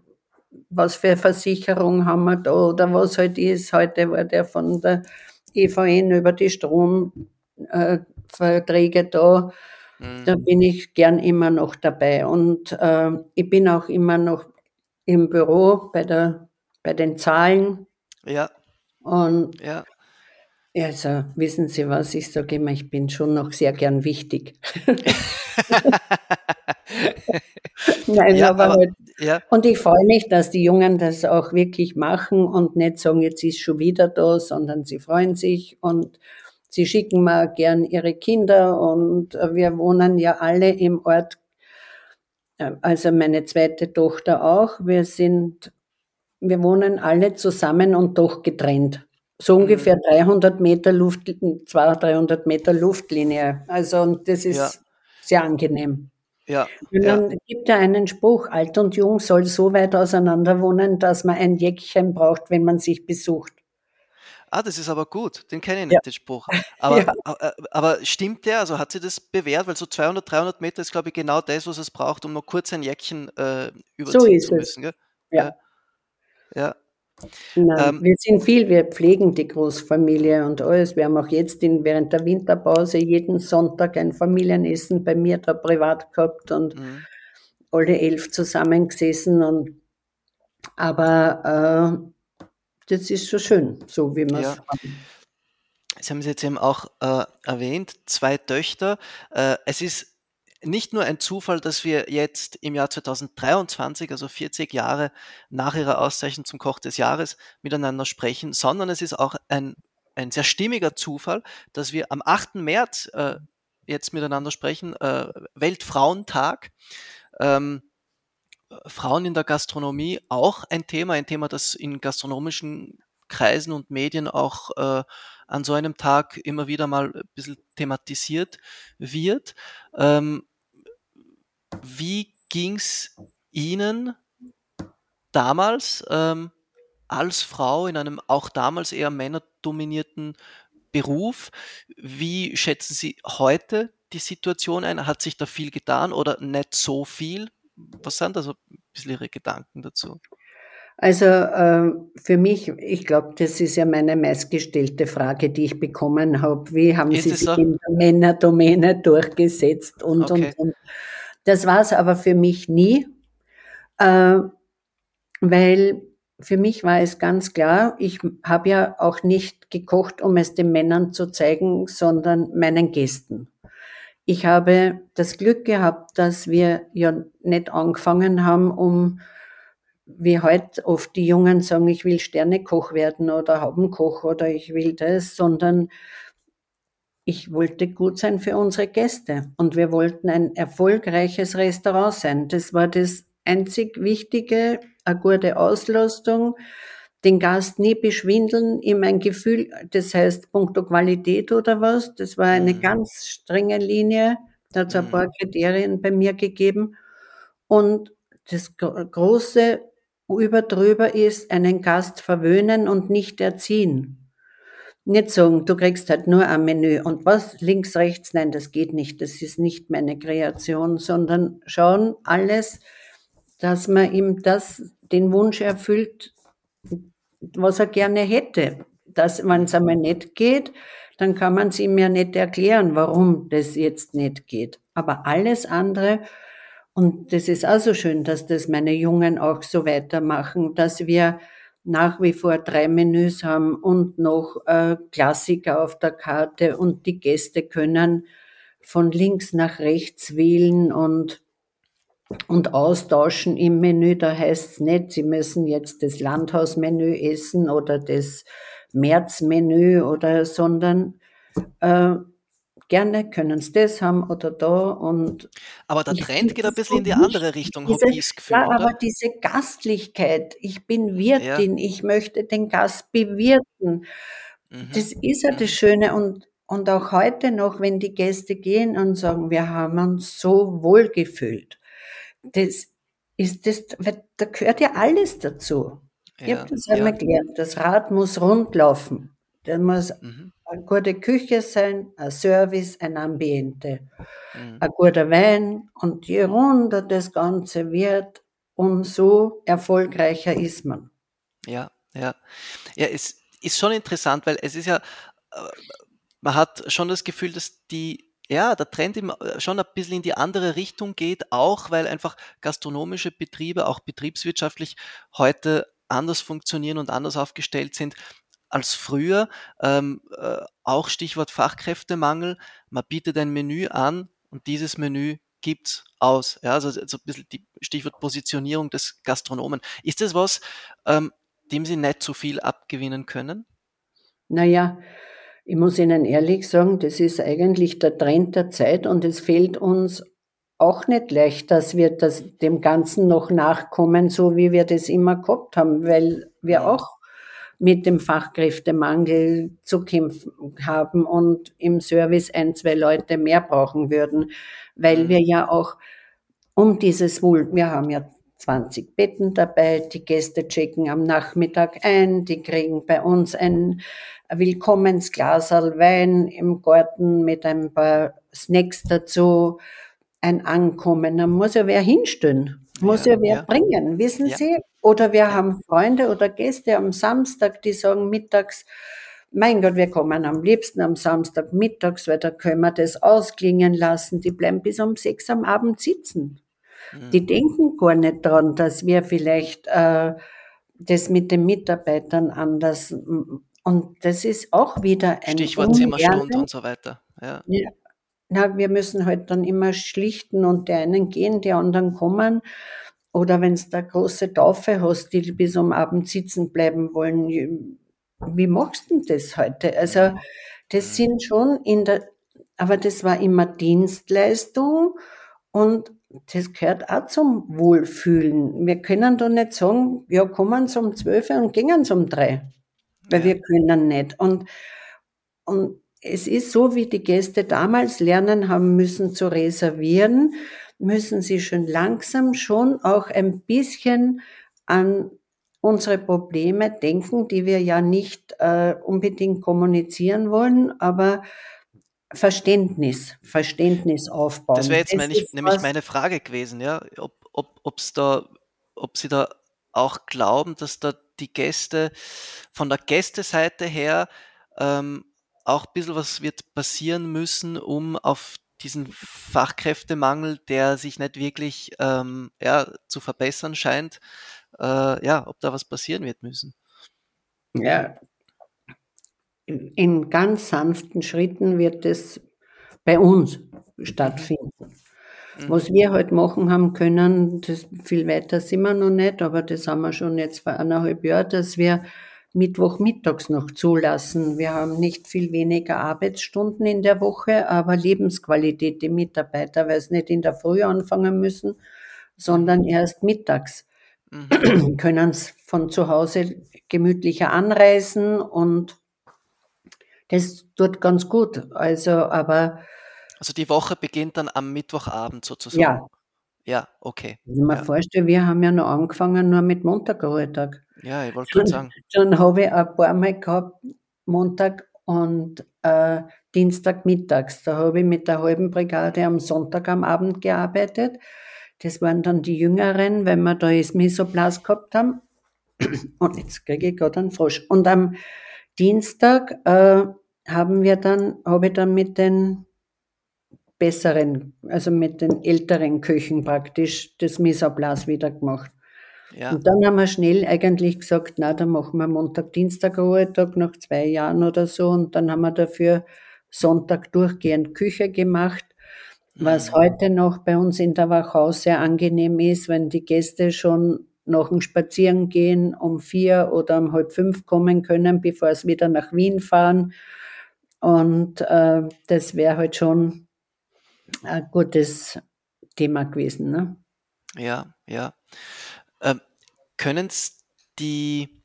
Speaker 1: Was für Versicherung haben wir da? Oder was halt ist? Heute war der von der EVN über die Strom, äh, da. Mhm. Da bin ich gern immer noch dabei. Und äh, ich bin auch immer noch im Büro bei, der, bei den Zahlen.
Speaker 3: Ja.
Speaker 1: Und ja. Also, wissen Sie was, ich sage immer, ich bin schon noch sehr gern wichtig. [laughs] Nein, ja, aber, aber halt, ja. Und ich freue mich, dass die Jungen das auch wirklich machen und nicht sagen, jetzt ist schon wieder da, sondern sie freuen sich und Sie schicken mir gern ihre Kinder und wir wohnen ja alle im Ort, äh, also meine zweite Tochter auch. Wir sind, wir wohnen alle zusammen und doch getrennt. So mhm. ungefähr 300 Meter Luft, 200, 300 Meter Luftlinie. Also, und das ist ja. sehr angenehm. Ja, und dann ja. gibt ja einen Spruch, alt und jung soll so weit auseinander wohnen, dass man ein Jäckchen braucht, wenn man sich besucht.
Speaker 3: Ah, das ist aber gut, den kenne ich nicht, ja. den Spruch. Aber, [laughs] ja. Äh, aber stimmt der? Also hat sie das bewährt? Weil so 200, 300 Meter ist, glaube ich, genau das, was es braucht, um noch kurz ein Jäckchen äh, überziehen so zu müssen. Gell?
Speaker 1: Ja. ja. Nein, ähm, wir sind viel, wir pflegen die Großfamilie und alles. Wir haben auch jetzt in, während der Winterpause jeden Sonntag ein Familienessen bei mir da privat gehabt und mhm. alle elf zusammengesessen. Und, aber äh, das ist schon schön, so wie man es ja. haben.
Speaker 3: Sie haben es jetzt eben auch äh, erwähnt, zwei Töchter. Äh, es ist nicht nur ein Zufall, dass wir jetzt im Jahr 2023, also 40 Jahre nach ihrer Auszeichnung zum Koch des Jahres, miteinander sprechen, sondern es ist auch ein, ein sehr stimmiger Zufall, dass wir am 8. März äh, jetzt miteinander sprechen, äh, Weltfrauentag. Ähm, Frauen in der Gastronomie auch ein Thema, ein Thema, das in gastronomischen Kreisen und Medien auch äh, an so einem Tag immer wieder mal ein bisschen thematisiert wird. Ähm, wie es Ihnen damals ähm, als Frau in einem auch damals eher männerdominierten Beruf? Wie schätzen Sie heute die Situation ein? Hat sich da viel getan oder nicht so viel? was sind also ein bisschen Ihre Gedanken dazu?
Speaker 1: Also äh, für mich, ich glaube, das ist ja meine meistgestellte Frage, die ich bekommen habe. Wie haben ist Sie sich so? in der Männerdomäne durchgesetzt und, okay. und, und. Das war es aber für mich nie, äh, weil für mich war es ganz klar, ich habe ja auch nicht gekocht, um es den Männern zu zeigen, sondern meinen Gästen. Ich habe das Glück gehabt, dass wir ja nicht angefangen haben, um wie heute oft die Jungen sagen, ich will Sternekoch werden oder Haubenkoch oder ich will das, sondern ich wollte gut sein für unsere Gäste und wir wollten ein erfolgreiches Restaurant sein. Das war das einzig Wichtige, eine gute Auslastung, den Gast nie beschwindeln, ihm ein Gefühl, das heißt punkto Qualität oder was, das war eine mhm. ganz strenge Linie, da hat es ein mhm. paar Kriterien bei mir gegeben und das große Überdrüber ist, einen Gast verwöhnen und nicht erziehen. nicht sagen, du kriegst halt nur ein Menü und was links, rechts, nein, das geht nicht, das ist nicht meine Kreation, sondern schauen alles, dass man ihm das, den Wunsch erfüllt, was er gerne hätte. Dass, wenn es einmal nicht geht, dann kann man es ihm ja nicht erklären, warum das jetzt nicht geht. Aber alles andere, und das ist auch so schön, dass das meine Jungen auch so weitermachen, dass wir nach wie vor drei Menüs haben und noch äh, Klassiker auf der Karte und die Gäste können von links nach rechts wählen und, und austauschen im Menü. Da heißt es nicht, sie müssen jetzt das Landhausmenü essen oder das Märzmenü oder, sondern äh, gerne können sie das haben oder da und
Speaker 3: aber der Trend geht ein bisschen in die andere Richtung,
Speaker 1: habe ich das Gefühl, Ja, oder? aber diese Gastlichkeit, ich bin Wirtin, ja. ich möchte den Gast bewirten, mhm. das ist ja das mhm. Schöne und und auch heute noch, wenn die Gäste gehen und sagen, wir haben uns so wohl gefühlt, das ist das, da gehört ja alles dazu. Ja, ich habe das einmal ja. gelernt, das Rad muss rund laufen. Da muss mhm eine gute Küche sein, ein Service, ein Ambiente, mhm. ein guter Wein und je runder das Ganze wird, umso erfolgreicher ist man.
Speaker 3: Ja, ja. Ja, es ist schon interessant, weil es ist ja, äh, man hat schon das Gefühl, dass die ja, der Trend äh, schon ein bisschen in die andere Richtung geht, auch weil einfach gastronomische Betriebe, auch betriebswirtschaftlich heute anders funktionieren und anders aufgestellt sind als früher. Ähm, äh, auch Stichwort Fachkräftemangel. Man bietet ein Menü an und dieses Menü gibt's aus. Ja, also so ein bisschen die Stichwort Positionierung des Gastronomen. Ist das was, ähm, dem Sie nicht so viel abgewinnen können?
Speaker 1: Naja, ich muss Ihnen ehrlich sagen, das ist eigentlich der Trend der Zeit und es fehlt uns auch nicht leicht, dass wir das, dem Ganzen noch nachkommen, so wie wir das immer gehabt haben, weil wir auch mit dem Fachkräftemangel zu kämpfen haben und im Service ein, zwei Leute mehr brauchen würden, weil mhm. wir ja auch um dieses Wohl, wir haben ja 20 Betten dabei, die Gäste checken am Nachmittag ein, die kriegen bei uns ein Willkommensglasal Wein im Garten mit ein paar Snacks dazu, ein Ankommen, da muss ja wer hinstellen, muss ja, ja wer ja. bringen, wissen ja. Sie? Oder wir haben Freunde oder Gäste am Samstag, die sagen mittags, mein Gott, wir kommen am liebsten am Samstag mittags, weil da können wir das ausklingen lassen. Die bleiben bis um sechs am Abend sitzen. Mhm. Die denken gar nicht dran, dass wir vielleicht äh, das mit den Mitarbeitern anders und das ist auch wieder
Speaker 3: ein Stichwort Zimmerstunde und so weiter. Ja.
Speaker 1: ja. Na, wir müssen halt dann immer schlichten und die einen gehen, die anderen kommen. Oder wenn es da große Taufe hast, die bis um Abend sitzen bleiben wollen, wie machst du das heute? Also das sind schon in der, aber das war immer Dienstleistung und das gehört auch zum Wohlfühlen. Wir können da nicht sagen, ja, kommen sie um 12 und gehen sie um 3, weil ja. wir können nicht. Und, und es ist so, wie die Gäste damals lernen haben müssen zu reservieren müssen Sie schon langsam schon auch ein bisschen an unsere Probleme denken, die wir ja nicht äh, unbedingt kommunizieren wollen, aber Verständnis, Verständnis aufbauen.
Speaker 3: Das wäre jetzt meine, nämlich meine Frage gewesen, ja, ob, ob, ob's da, ob Sie da auch glauben, dass da die Gäste von der Gästeseite her ähm, auch ein bisschen was wird passieren müssen, um auf diesen Fachkräftemangel, der sich nicht wirklich ähm, ja, zu verbessern scheint, äh, ja, ob da was passieren wird müssen.
Speaker 1: Ja, in ganz sanften Schritten wird es bei uns stattfinden. Mhm. Was wir heute machen haben können, das viel weiter sind wir noch nicht, aber das haben wir schon jetzt vor eineinhalb Jahren, dass wir Mittwochmittags noch zulassen. Wir haben nicht viel weniger Arbeitsstunden in der Woche, aber Lebensqualität der Mitarbeiter, weil sie nicht in der Früh anfangen müssen, sondern erst mittags. Mhm. [clears throat] Können es von zu Hause gemütlicher anreisen und das tut ganz gut. Also, aber.
Speaker 3: Also die Woche beginnt dann am Mittwochabend sozusagen.
Speaker 1: Ja.
Speaker 3: Ja, okay.
Speaker 1: Wenn ich mir
Speaker 3: ja.
Speaker 1: vorstelle, wir haben ja noch angefangen nur mit Montagruhetag.
Speaker 3: Ja, ich wollte gerade sagen.
Speaker 1: Dann habe ich ein paar Mal gehabt, Montag und äh, Dienstagmittags. Da habe ich mit der halben Brigade am Sonntag am Abend gearbeitet. Das waren dann die Jüngeren, wenn wir da das Misoplas gehabt haben. [clears throat] Und jetzt kriege ich gerade einen Frosch. Und am Dienstag äh, haben wir dann, habe ich dann mit den besseren, also mit den älteren Köchen praktisch das Misoplas wieder gemacht. Ja. Und dann haben wir schnell eigentlich gesagt, na, dann machen wir Montag, Dienstag Ruhetag nach zwei Jahren oder so. Und dann haben wir dafür Sonntag durchgehend Küche gemacht, was mhm. heute noch bei uns in der Wachau sehr angenehm ist, wenn die Gäste schon nach dem Spazierengehen um vier oder um halb fünf kommen können, bevor sie wieder nach Wien fahren. Und äh, das wäre halt schon ein gutes Thema gewesen. Ne?
Speaker 3: Ja, ja. Ähm, können die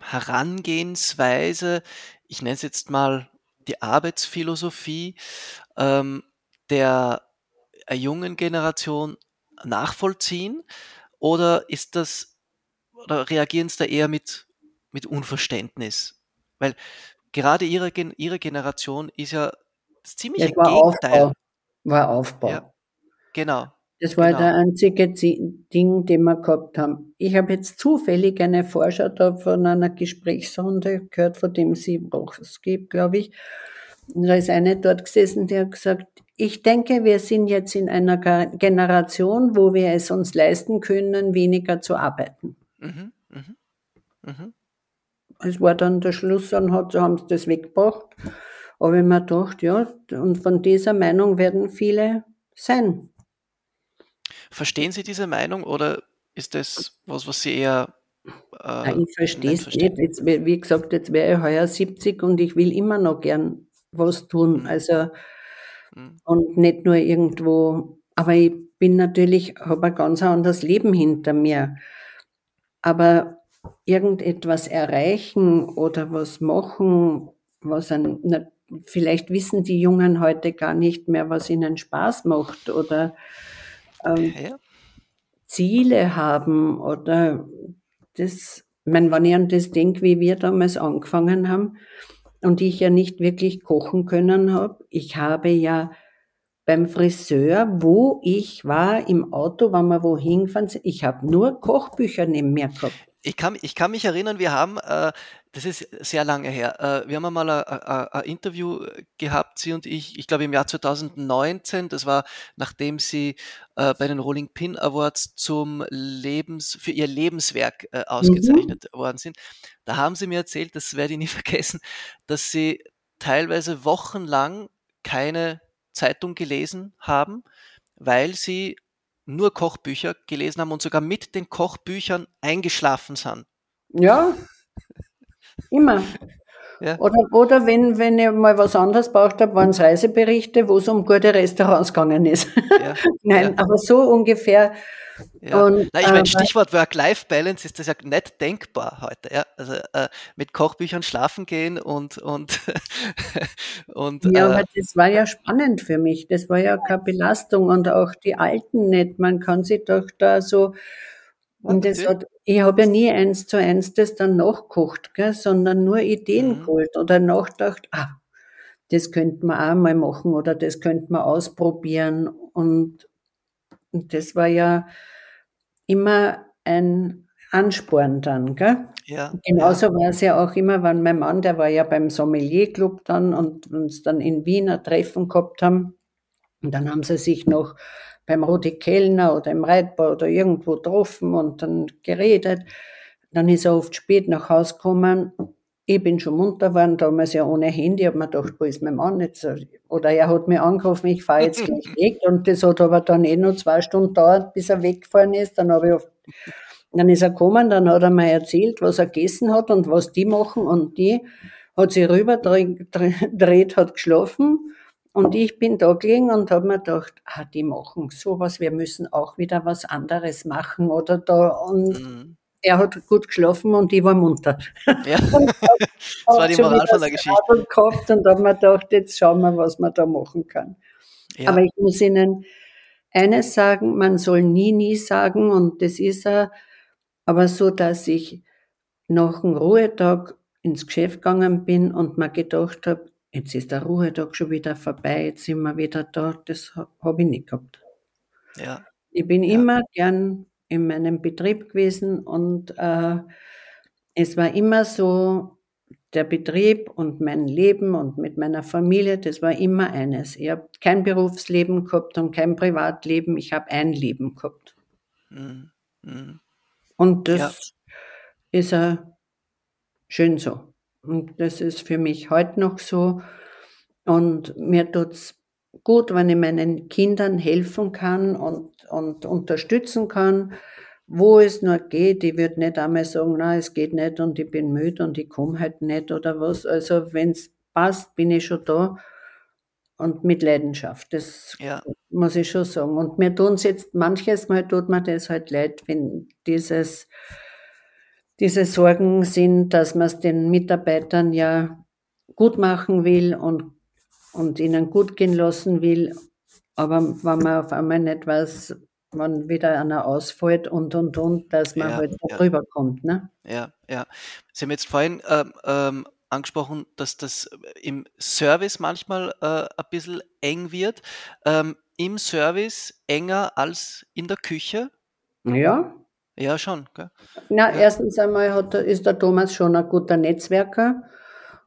Speaker 3: Herangehensweise, ich nenne es jetzt mal die Arbeitsphilosophie ähm, der äh, jungen Generation nachvollziehen? Oder ist das, oder reagieren sie da eher mit, mit Unverständnis? Weil gerade ihre, ihre Generation ist ja das ziemliche Gegenteil.
Speaker 1: Aufbau. War Aufbau.
Speaker 3: Ja, genau.
Speaker 1: Das war genau. der einzige Ding, den wir gehabt haben. Ich habe jetzt zufällig eine Vorschau da von einer Gesprächsrunde gehört, von dem sie es gibt, glaube ich. Und da ist eine dort gesessen, die hat gesagt, ich denke, wir sind jetzt in einer Generation, wo wir es uns leisten können, weniger zu arbeiten. Mhm, mh, mh. Es war dann der Schluss, dann hat, haben sie das weggebracht. Aber ich mir gedacht, ja, und von dieser Meinung werden viele sein.
Speaker 3: Verstehen Sie diese Meinung oder ist das was, was Sie eher.
Speaker 1: Äh, Nein, ich verstehe es nicht. Jetzt, wie gesagt, jetzt wäre ich heuer 70 und ich will immer noch gern was tun. Mhm. Also, mhm. und nicht nur irgendwo. Aber ich bin natürlich, habe ein ganz anderes Leben hinter mir. Aber irgendetwas erreichen oder was machen, was ein, vielleicht wissen die Jungen heute gar nicht mehr, was ihnen Spaß macht oder ähm, ja. Ziele haben oder das, ich meine, wenn ich an das denke, wie wir damals angefangen haben und ich ja nicht wirklich kochen können habe, ich habe ja beim Friseur, wo ich war, im Auto, wenn wir wohin gefahren sind, ich habe nur Kochbücher neben mir gehabt.
Speaker 3: Ich kann, ich kann mich erinnern, wir haben, äh, das ist sehr lange her, äh, wir haben einmal ein Interview gehabt, Sie und ich, ich glaube im Jahr 2019, das war nachdem Sie äh, bei den Rolling Pin Awards zum Lebens, für Ihr Lebenswerk äh, ausgezeichnet mhm. worden sind. Da haben Sie mir erzählt, das werde ich nie [laughs] vergessen, dass Sie teilweise wochenlang keine Zeitung gelesen haben, weil Sie nur Kochbücher gelesen haben und sogar mit den Kochbüchern eingeschlafen sind.
Speaker 1: Ja, immer. Ja. Oder, oder wenn, wenn ich mal was anderes braucht habe, waren es Reiseberichte, wo es um gute Restaurants gegangen ist. Ja. [laughs] Nein, ja. aber so ungefähr.
Speaker 3: Ja. Und, Na, ich meine, äh, Stichwort Work-Life-Balance ist das ja nicht denkbar heute. Ja? Also äh, mit Kochbüchern schlafen gehen und und, [laughs]
Speaker 1: und Ja, äh, aber das war ja spannend für mich. Das war ja keine Belastung und auch die Alten nicht. Man kann sich doch da so und das hat, ich habe ja nie eins zu eins das dann nachgekocht, gell, sondern nur Ideen mhm. geholt oder nachgedacht, ah, das könnte man auch mal machen oder das könnte man ausprobieren. Und, und das war ja immer ein Ansporn dann, gell? Ja. Genauso ja. war es ja auch immer, wenn mein Mann, der war ja beim Sommelier-Club dann und uns dann in Wien ein Treffen gehabt haben. Und dann haben sie sich noch beim Rudi Kellner oder im Reitbau oder irgendwo getroffen und dann geredet. Dann ist er oft spät nach Hause gekommen. Ich bin schon munter geworden, damals ja ohne Handy. Ich habe mir gedacht, wo ist mein Mann jetzt? Oder er hat mich angerufen, ich fahre jetzt gleich [laughs] weg. Und das hat aber dann eh noch zwei Stunden gedauert, bis er weggefahren ist. Dann habe ich oft dann ist er gekommen, dann hat er mir erzählt, was er gegessen hat und was die machen und die hat sich rüber [laughs] dreht, hat geschlafen und ich bin da gelegen und habe mir gedacht, ah, die machen sowas, wir müssen auch wieder was anderes machen oder da. Und mhm. er hat gut geschlafen und ich war munter. Ja. [laughs] [laughs] das war die Moral von der Geschichte. Gehabt und habe mir gedacht, jetzt schauen wir, was man da machen kann. Ja. Aber ich muss Ihnen eines sagen, man soll nie, nie sagen und das ist er, aber so, dass ich nach einem Ruhetag ins Geschäft gegangen bin und mir gedacht habe, jetzt ist der Ruhetag schon wieder vorbei, jetzt sind wir wieder da, das habe ich nicht gehabt.
Speaker 3: Ja.
Speaker 1: Ich bin
Speaker 3: Ja.
Speaker 1: immer gern in meinem Betrieb gewesen und äh, es war immer so, der Betrieb und mein Leben und mit meiner Familie, das war immer eines. Ich habe kein Berufsleben gehabt und kein Privatleben, ich habe ein Leben gehabt.
Speaker 3: Mhm. Mhm.
Speaker 1: Und
Speaker 3: Ja.
Speaker 1: das ist auch schön so. Und das ist für mich heute noch so. Und mir tut's gut, wenn ich meinen Kindern helfen kann und, und unterstützen kann, wo es nur geht. Ich würde nicht einmal sagen, na, es geht nicht und ich bin müde und ich komme halt nicht oder was. Also wenn es passt, bin ich schon da und mit Leidenschaft. Das
Speaker 3: Ja.
Speaker 1: muss ich schon sagen. Und mir tun es jetzt, manches Mal tut mir das halt leid, wenn dieses, diese Sorgen sind, dass man es den Mitarbeitern ja gut machen will und, und ihnen gut gehen lassen will. Aber wenn man auf einmal nicht weiß, wann wieder einer ausfällt und, und, und, dass man
Speaker 3: Ja,
Speaker 1: halt
Speaker 3: ja.
Speaker 1: drüber kommt. Ne?
Speaker 3: Ja, ja. Sie haben jetzt vorhin ähm, ähm, angesprochen, dass das im Service manchmal äh, ein bisschen eng wird. Ähm, Im Service enger als in der Küche?
Speaker 1: Ja,
Speaker 3: Ja, schon. Gell?
Speaker 1: Na,
Speaker 3: Ja.
Speaker 1: erstens einmal hat, ist der Thomas schon ein guter Netzwerker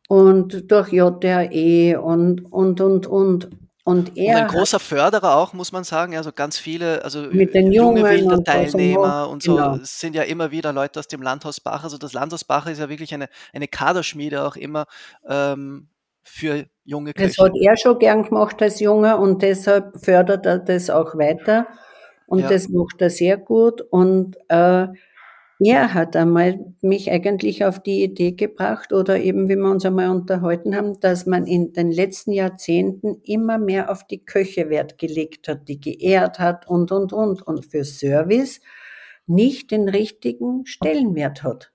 Speaker 1: und durch JRE und, und, und, und. Und
Speaker 3: Und
Speaker 1: er
Speaker 3: ein
Speaker 1: hat
Speaker 3: großer Förderer auch, muss man sagen. Also ganz viele, also
Speaker 1: mit den
Speaker 3: junge
Speaker 1: Jungen
Speaker 3: wilde
Speaker 1: und was er
Speaker 3: Teilnehmer und so.
Speaker 1: genau.
Speaker 3: Es sind ja immer wieder Leute aus dem Landhaus Bach. Also das Landhaus Bach ist ja wirklich eine, eine Kaderschmiede auch immer ähm, für junge
Speaker 1: Das
Speaker 3: Köche.
Speaker 1: hat er schon gern gemacht als Junger und deshalb fördert er das auch weiter. Und
Speaker 3: Ja.
Speaker 1: das macht er sehr gut. Und äh, er hat einmal mich eigentlich auf die Idee gebracht, oder eben, wie wir uns einmal unterhalten haben, dass man in den letzten Jahrzehnten immer mehr auf die Köche Wert gelegt hat, die geehrt hat und, und, und. Und für Service nicht den richtigen Stellenwert hat.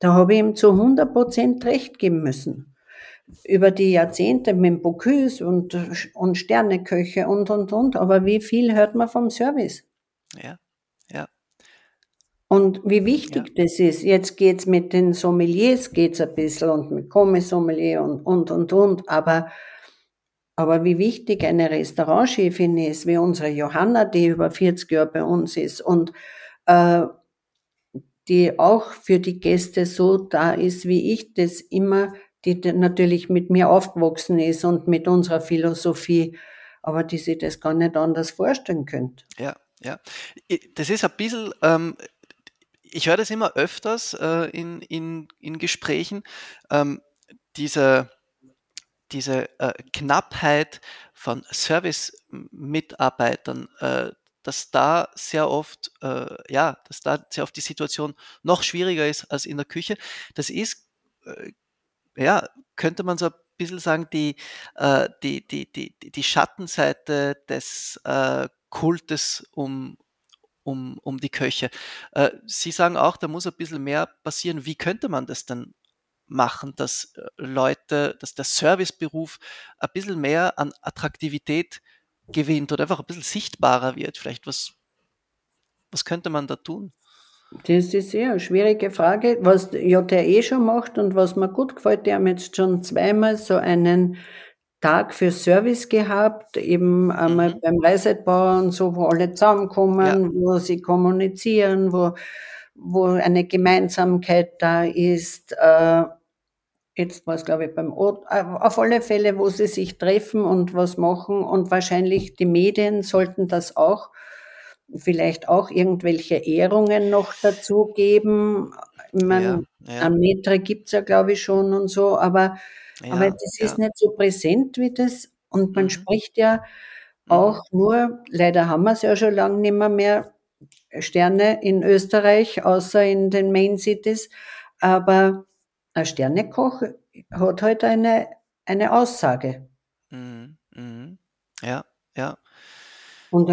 Speaker 1: Da habe ich ihm zu 100 Prozent recht geben müssen über die Jahrzehnte mit Bocuse und, und Sterneköche und, und, und. Aber wie viel hört man vom Service?
Speaker 3: Ja, ja,
Speaker 1: Und wie wichtig das ist. Jetzt geht's mit den Sommeliers geht's ein bisschen und mit Komme-Sommelier und, und, und, und. Aber, aber wie wichtig eine Restaurantchefin ist, wie unsere Johanna, die über 40 Jahre bei uns ist und äh, die auch für die Gäste so da ist, wie ich das immer, die natürlich mit mir aufgewachsen ist und mit unserer Philosophie, aber die sich das gar nicht anders vorstellen könnte.
Speaker 3: ja, ja. Das ist ein bisschen, ähm, ich höre das immer öfters äh, in, in, in Gesprächen, ähm, diese, diese äh, Knappheit von Service-Mitarbeitern, äh, dass da sehr oft, äh, ja, dass da sehr oft die Situation noch schwieriger ist als in der Küche. Das ist, äh, ja, könnte man so ein bisschen sagen, die, äh, die, die, die, die Schattenseite des äh, Kultes um, um, um die Köche. Äh, Sie sagen auch, da muss ein bisschen mehr passieren. Wie könnte man das denn machen, dass äh, Leute, dass der Serviceberuf ein bisschen mehr an Attraktivität gewinnt oder einfach ein bisschen sichtbarer wird? Vielleicht was, was könnte man da tun?
Speaker 1: Das ist ja eine schwierige Frage, was JRE schon macht und was mir gut gefällt. Die haben jetzt schon zweimal so einen Tag für Service gehabt, eben einmal
Speaker 3: Mhm.
Speaker 1: beim Reisetbauer und so, wo alle
Speaker 3: Ja,
Speaker 1: zusammenkommen, wo sie kommunizieren, wo, wo eine Gemeinsamkeit da ist. Äh, jetzt war es, glaube ich, beim O äh, auf alle Fälle, wo sie sich treffen und was machen und wahrscheinlich die Medien sollten das auch vielleicht auch irgendwelche Ehrungen noch dazu geben. Ich
Speaker 3: ja,
Speaker 1: meine,
Speaker 3: ja,
Speaker 1: ein Metre gibt's ja, glaube ich, schon und so, aber, aber
Speaker 3: ja,
Speaker 1: das
Speaker 3: ja.
Speaker 1: ist nicht so präsent wie das. Und man
Speaker 3: Mhm.
Speaker 1: spricht ja
Speaker 3: Mhm.
Speaker 1: auch nur, leider haben wir es ja schon lange nicht mehr, mehr Sterne in Österreich, außer in den Main Cities. Aber ein Sternekoch hat halt eine, eine Aussage.
Speaker 3: Mhm. Mhm. Ja, ja,
Speaker 1: Und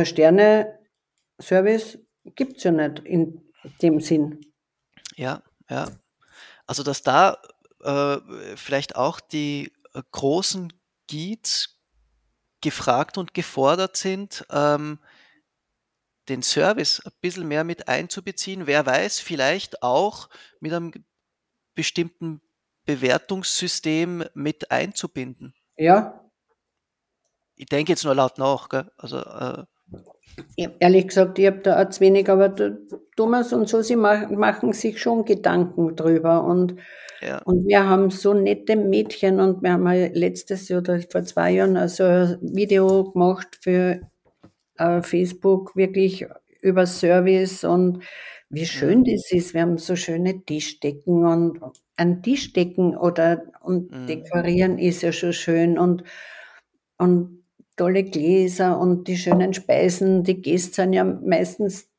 Speaker 1: ein Sterne-Service gibt's ja nicht in dem Sinn.
Speaker 3: ja, ja. Also, dass da äh, vielleicht auch die äh, großen Guides gefragt und gefordert sind, ähm, den Service ein bisschen mehr mit einzubeziehen. Wer weiß, vielleicht auch mit einem bestimmten Bewertungssystem mit einzubinden.
Speaker 1: Ja.
Speaker 3: Ich denke jetzt nur laut nach, gell? Also, äh,
Speaker 1: Ehrlich gesagt, ich habe da auch zu wenig, aber Thomas und so, sie machen sich schon Gedanken drüber. Und, ja. und wir haben so nette Mädchen und wir haben letztes Jahr oder vor zwei Jahren also ein Video gemacht für äh, Facebook, wirklich über Service und wie schön ja. das ist. Wir haben so schöne Tischdecken und ein Tischdecken oder und mhm. dekorieren ist ja schon schön und, und tolle Gläser und die schönen Speisen. Die Gäste sind ja meistens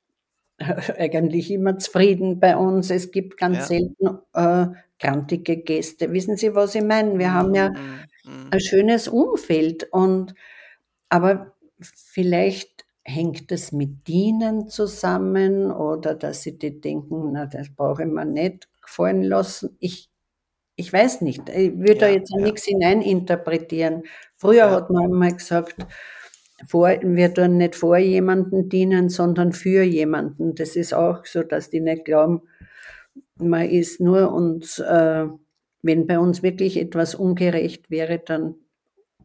Speaker 1: [laughs] eigentlich immer zufrieden bei uns. Es gibt ganz ja. selten äh, grantige Gäste. Wissen Sie, was ich meine? Wir haben ja mm, ein schönes Umfeld und aber vielleicht hängt es mit Dienen zusammen oder dass sie die denken, na, das brauche ich mir nicht gefallen lassen. Ich, ich weiß nicht. Ich würde ja, da jetzt ja. nichts hineininterpretieren. Früher ja. hat man einmal gesagt, vor, wir tun nicht vor jemanden dienen, sondern für jemanden. Das ist auch so, dass die nicht glauben, man ist nur uns, äh, wenn bei uns wirklich etwas ungerecht wäre, dann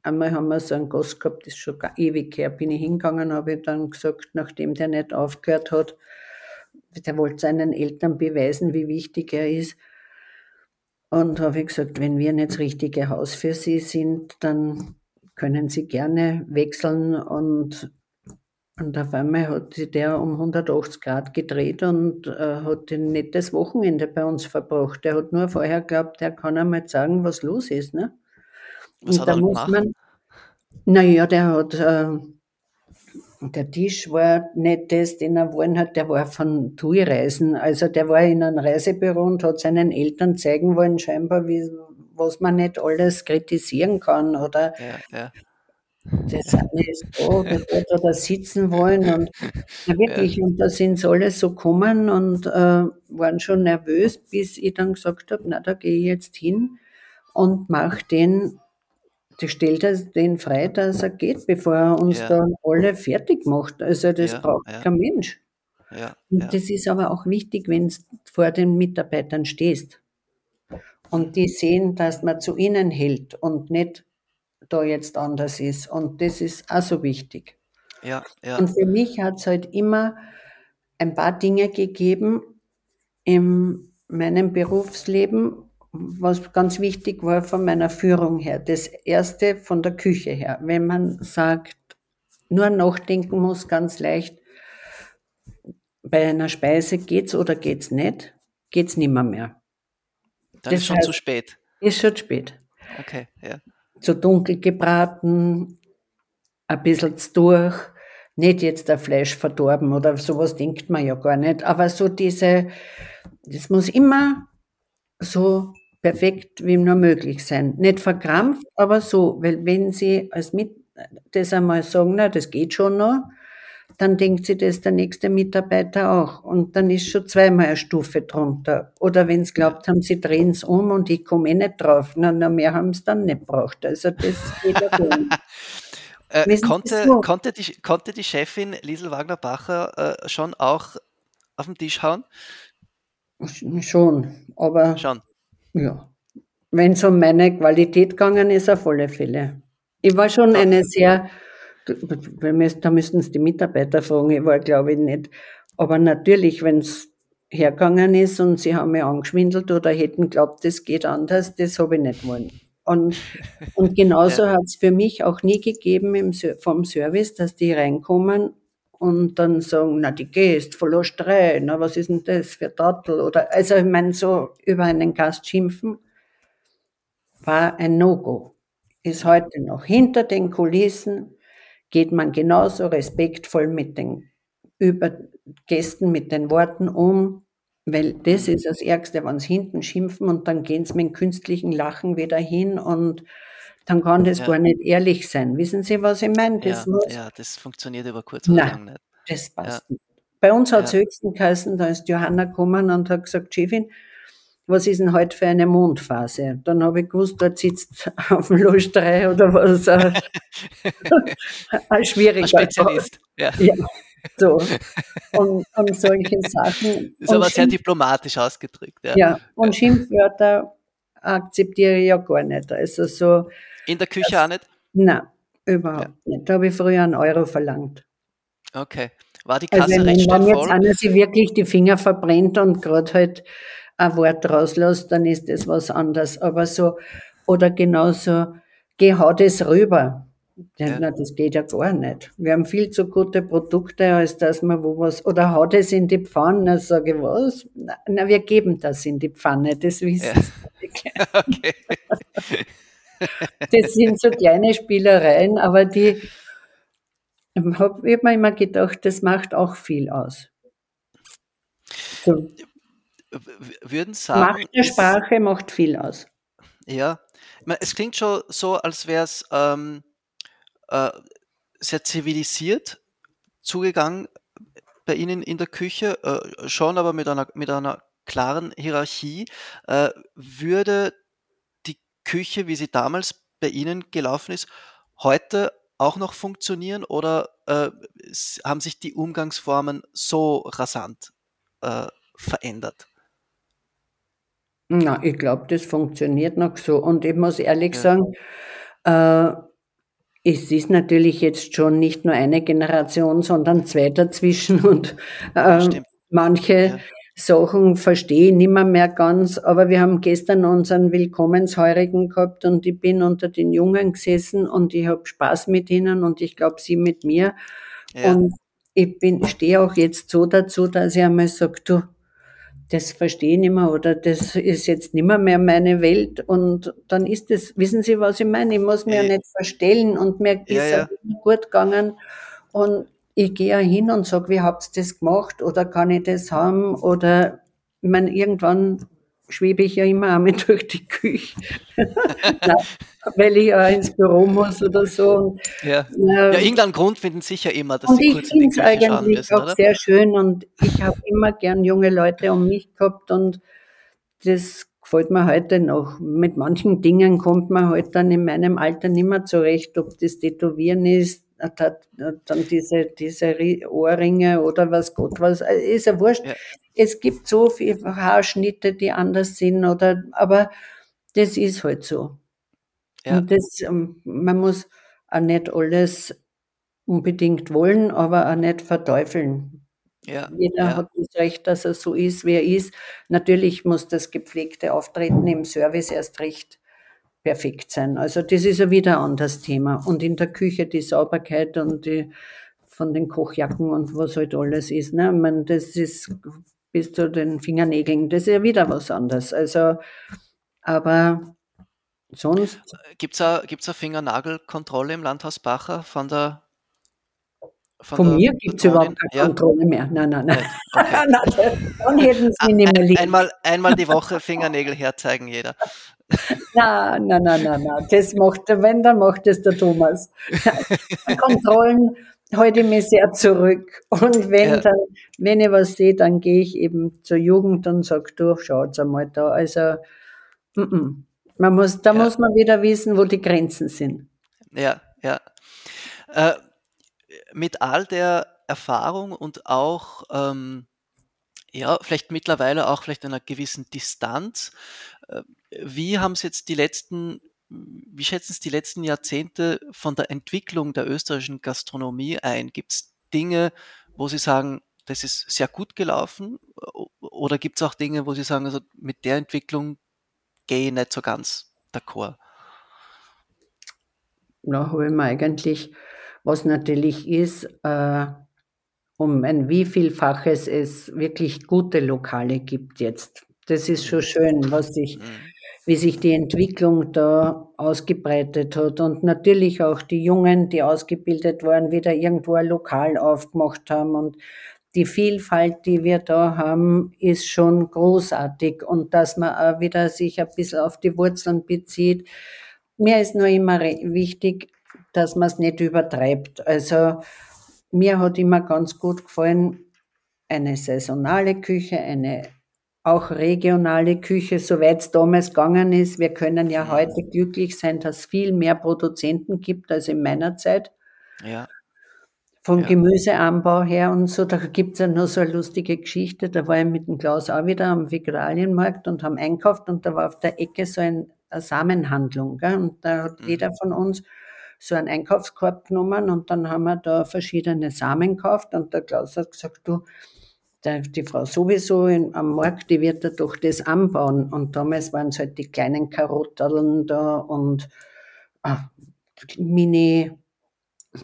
Speaker 1: einmal haben wir so einen Gast gehabt, das ist schon ewig her, bin ich hingegangen, habe ich dann gesagt, nachdem der nicht aufgehört hat, der wollte seinen Eltern beweisen, wie wichtig er ist, und habe ich gesagt, wenn wir nicht das richtige Haus für Sie sind, dann können Sie gerne wechseln. Und, und auf einmal hat sich der um 180 Grad gedreht und äh, hat ein nettes Wochenende bei uns verbracht. Der hat nur vorher geglaubt, er kann einmal sagen, was los ist. Ne?
Speaker 3: Was und hat er gemacht? Man,
Speaker 1: naja, der hat äh, der Tisch war nicht das, den er wollen hat, der war von TUI-Reisen. Also der war in einem Reisebüro und hat seinen Eltern zeigen wollen, scheinbar, wie, was man nicht alles kritisieren kann. Oder ja, ja. das eine ist da, das wird da sitzen wollen. Und [laughs] ja, wirklich, ja. und da sind sie alle so gekommen und äh, waren schon nervös, bis ich dann gesagt habe, na, da gehe ich jetzt hin und mache den die stellt er den frei, dass er geht, bevor er uns ja. dann alle fertig macht. Also das ja, braucht ja. kein Mensch. Und das ist aber auch wichtig, wenn du vor den Mitarbeitern stehst. Und die sehen, dass man zu ihnen hält und nicht da jetzt anders ist. Und das ist auch so wichtig.
Speaker 3: Ja, ja.
Speaker 1: Und für mich hat es halt immer ein paar Dinge gegeben in meinem Berufsleben, was ganz wichtig war von meiner Führung her. Das erste von der Küche her. Wenn man sagt, nur nachdenken muss, ganz leicht, bei einer Speise geht's oder geht's nicht, geht's nimmer mehr.
Speaker 3: Dann das ist schon zu spät.
Speaker 1: Ist schon spät.
Speaker 3: Okay, ja.
Speaker 1: Zu dunkel gebraten, ein bisschen durch, nicht jetzt der Fleisch verdorben oder sowas denkt man ja gar nicht, aber so diese, das muss immer so perfekt wie nur möglich sein. Nicht verkrampft, aber so, weil wenn Sie als mit das einmal sagen, na, das geht schon noch, dann denkt sich das der nächste Mitarbeiter auch. Und dann ist schon zweimal eine Stufe drunter. Oder wenn sie glaubt haben, sie drehen es um und ich komme eh nicht drauf, na, na mehr haben sie dann nicht braucht. Also das geht ja [laughs]
Speaker 3: äh, konnte, so? konnte, die, konnte die Chefin Liesel Wagner-Bacher äh, schon auch auf den Tisch hauen?
Speaker 1: Schon, aber
Speaker 3: schon.
Speaker 1: Ja. Wenn es um meine Qualität gegangen ist, auf alle Fälle. Ich war schon eine sehr, da müssten es die Mitarbeiter fragen, ich war glaube ich nicht. Aber natürlich, wenn es hergegangen ist und sie haben mich angeschwindelt oder hätten glaubt, das geht anders, das habe ich nicht wollen. Und, und genauso ja. hat es für mich auch nie gegeben im, vom Service, dass die reinkommen und dann sagen, na, die gehst, verlust drei, na, was ist denn das für Tattel? Oder, also, ich meine, so über einen Gast schimpfen war ein No-Go. Ist heute noch. Hinter den Kulissen geht man genauso respektvoll mit den über Gästen, mit den Worten um, weil das ist das Ärgste, wenn sie hinten schimpfen und dann gehen sie mit dem künstlichen Lachen wieder hin und dann kann das ja. gar nicht ehrlich sein. Wissen Sie, was ich meine?
Speaker 3: Das ja, muss, ja, das funktioniert über kurz oder lang nicht.
Speaker 1: Das passt nicht. Bei uns hat es höchsten geheißen, da ist Johanna gekommen und hat gesagt, Chefin, was ist denn heute für eine Mondphase? Dann habe ich gewusst, dort sitzt [laughs] auf dem Lustrei oder was. Äh, [laughs] ein schwieriger
Speaker 3: ein Spezialist.
Speaker 1: Ja. [laughs] ja. So. Und, und solche Sachen.
Speaker 3: Das ist aber sehr diplomatisch ausgedrückt. Ja,
Speaker 1: ja und Schimpfwörter akzeptiere ich ja gar nicht. Also so.
Speaker 3: In der Küche auch nicht?
Speaker 1: Nein, überhaupt ja. nicht. Da habe ich früher einen Euro verlangt.
Speaker 3: Okay. War die Kasse
Speaker 1: also,
Speaker 3: recht
Speaker 1: wenn
Speaker 3: voll?
Speaker 1: jetzt einer sich wirklich die Finger verbrennt und gerade halt ein Wort rauslässt, dann ist das was anderes. Aber so, oder genauso, geh, hau das rüber. Ja, ja. Na, das geht ja gar nicht. Wir haben viel zu gute Produkte, als dass man wo was, oder hau das in die Pfanne, sage ich, was? Na, na, wir geben das in die Pfanne, das wissen Sie. [laughs] Okay. Das sind so kleine Spielereien, aber die, ich habe hab mir immer gedacht, das macht auch viel aus.
Speaker 3: So. Würden sagen.
Speaker 1: Macht der Sprache macht viel aus.
Speaker 3: Ja, es klingt schon so, als wäre es ähm, äh, sehr zivilisiert zugegangen bei Ihnen in der Küche, äh, schon aber mit einer, mit einer klaren Hierarchie. Äh, würde Küche, wie sie damals bei Ihnen gelaufen ist, heute auch noch funktionieren oder äh, haben sich die Umgangsformen so rasant äh, verändert?
Speaker 1: Na, ich glaube, das funktioniert noch so. Und ich muss ehrlich ja. sagen, äh, es ist natürlich jetzt schon nicht nur eine Generation, sondern zwei dazwischen [laughs] und äh, manche ja. Sachen verstehe ich nicht mehr, ganz. Aber wir haben gestern unseren Willkommensheurigen gehabt und ich bin unter den Jungen gesessen und ich habe Spaß mit ihnen und ich glaube, sie mit mir. Ja. Und ich bin, stehe auch jetzt so dazu, dass ich einmal sage, du, das verstehe ich nicht mehr oder das ist jetzt nicht mehr, mehr meine Welt und dann ist es, wissen Sie, was ich meine? Ich muss mir ja nicht verstellen und mir ist ja, ja. gut gegangen und ich gehe ja hin und sage, wie habt ihr das gemacht oder kann ich das haben oder ich meine, irgendwann schwebe ich ja immer einmal [laughs] durch die Küche, [laughs] weil ich ja ins Büro muss oder so.
Speaker 3: ja. Ja, irgendeinen Grund finden sicher immer, dass
Speaker 1: und sie kurz in die Küche eigentlich schauen müssen, auch oder? sehr schön und ich habe immer gern junge Leute um mich gehabt und das gefällt mir heute noch. Mit manchen Dingen kommt man halt dann in meinem Alter nicht mehr zurecht, ob das Tätowieren ist, dann diese, diese Ohrringe oder was Gott was, ist ja wurscht. Ja es gibt so viele Haarschnitte, die anders sind, oder, aber das ist halt so. Ja. Und das, ähm, man muss auch nicht alles unbedingt wollen, aber auch nicht verteufeln. Ja, Jeder ja. hat das Recht, dass er so ist, wie er ist. Natürlich muss das gepflegte Auftreten im Service erst recht perfekt sein. Also das ist ja wieder ein anderes Thema. Und in der Küche die Sauberkeit und die von den Kochjacken und was halt alles ist. Ne? Ich meine, das ist bis zu den Fingernägeln. Das ist ja wieder was anderes. Also, aber sonst.
Speaker 3: Gibt es eine, gibt's eine Fingernagelkontrolle im Landhaus Bacher von der
Speaker 1: von, von mir gibt es überhaupt keine ja. Kontrolle mehr. Nein, nein, nein. Okay. [laughs] nein dann hätten sie mich nicht mehr lieb.
Speaker 3: Einmal, einmal die Woche Fingernägel herzeigen, jeder.
Speaker 1: Nein, nein, nein, nein, nein. Das macht, wenn, dann macht das der Thomas. Kontrollen halte ich mich sehr zurück. Und wenn ja. dann, wenn ich was sehe, dann gehe ich eben zur Jugend und sage, du, schaut's einmal da. Also, m -m. man muss, da ja. muss man wieder wissen, wo die Grenzen sind.
Speaker 3: Ja, ja. Äh, mit all der Erfahrung und auch, ähm, ja, vielleicht mittlerweile auch vielleicht einer gewissen Distanz, äh, wie haben es jetzt die letzten wie schätzen Sie die letzten Jahrzehnte von der Entwicklung der österreichischen Gastronomie ein? Gibt es Dinge, wo Sie sagen, das ist sehr gut gelaufen? Oder gibt es auch Dinge, wo Sie sagen, also mit der Entwicklung gehe ich nicht so ganz d'accord?
Speaker 1: Na, habe ich mir eigentlich, was natürlich ist, äh, um ein wievielfaches es wirklich gute Lokale gibt jetzt. Das ist schon mhm. schön, was sich mhm wie sich die Entwicklung da ausgebreitet hat und natürlich auch die Jungen, die ausgebildet waren, wieder irgendwo ein Lokal aufgemacht haben und die Vielfalt, die wir da haben, ist schon großartig und dass man auch wieder sich ein bisschen auf die Wurzeln bezieht. Mir ist nur immer wichtig, dass man es nicht übertreibt. Also mir hat immer ganz gut gefallen, eine saisonale Küche, eine auch regionale Küche, soweit es damals gegangen ist. Wir können ja mhm. heute glücklich sein, dass es viel mehr Produzenten gibt als in meiner Zeit.
Speaker 3: Ja.
Speaker 1: vom ja. Gemüseanbau her und so. Da gibt es ja noch so eine lustige Geschichte. Da war ich mit dem Klaus auch wieder am Vegetarienmarkt und haben einkauft und da war auf der Ecke so ein, eine Samenhandlung. Gell? Und da hat mhm. jeder von uns so einen Einkaufskorb genommen und dann haben wir da verschiedene Samen gekauft und der Klaus hat gesagt, du, der, die Frau sowieso in, am Markt, die wird da doch das anbauen. Und damals waren es halt die kleinen Karotteln da und ah, Mini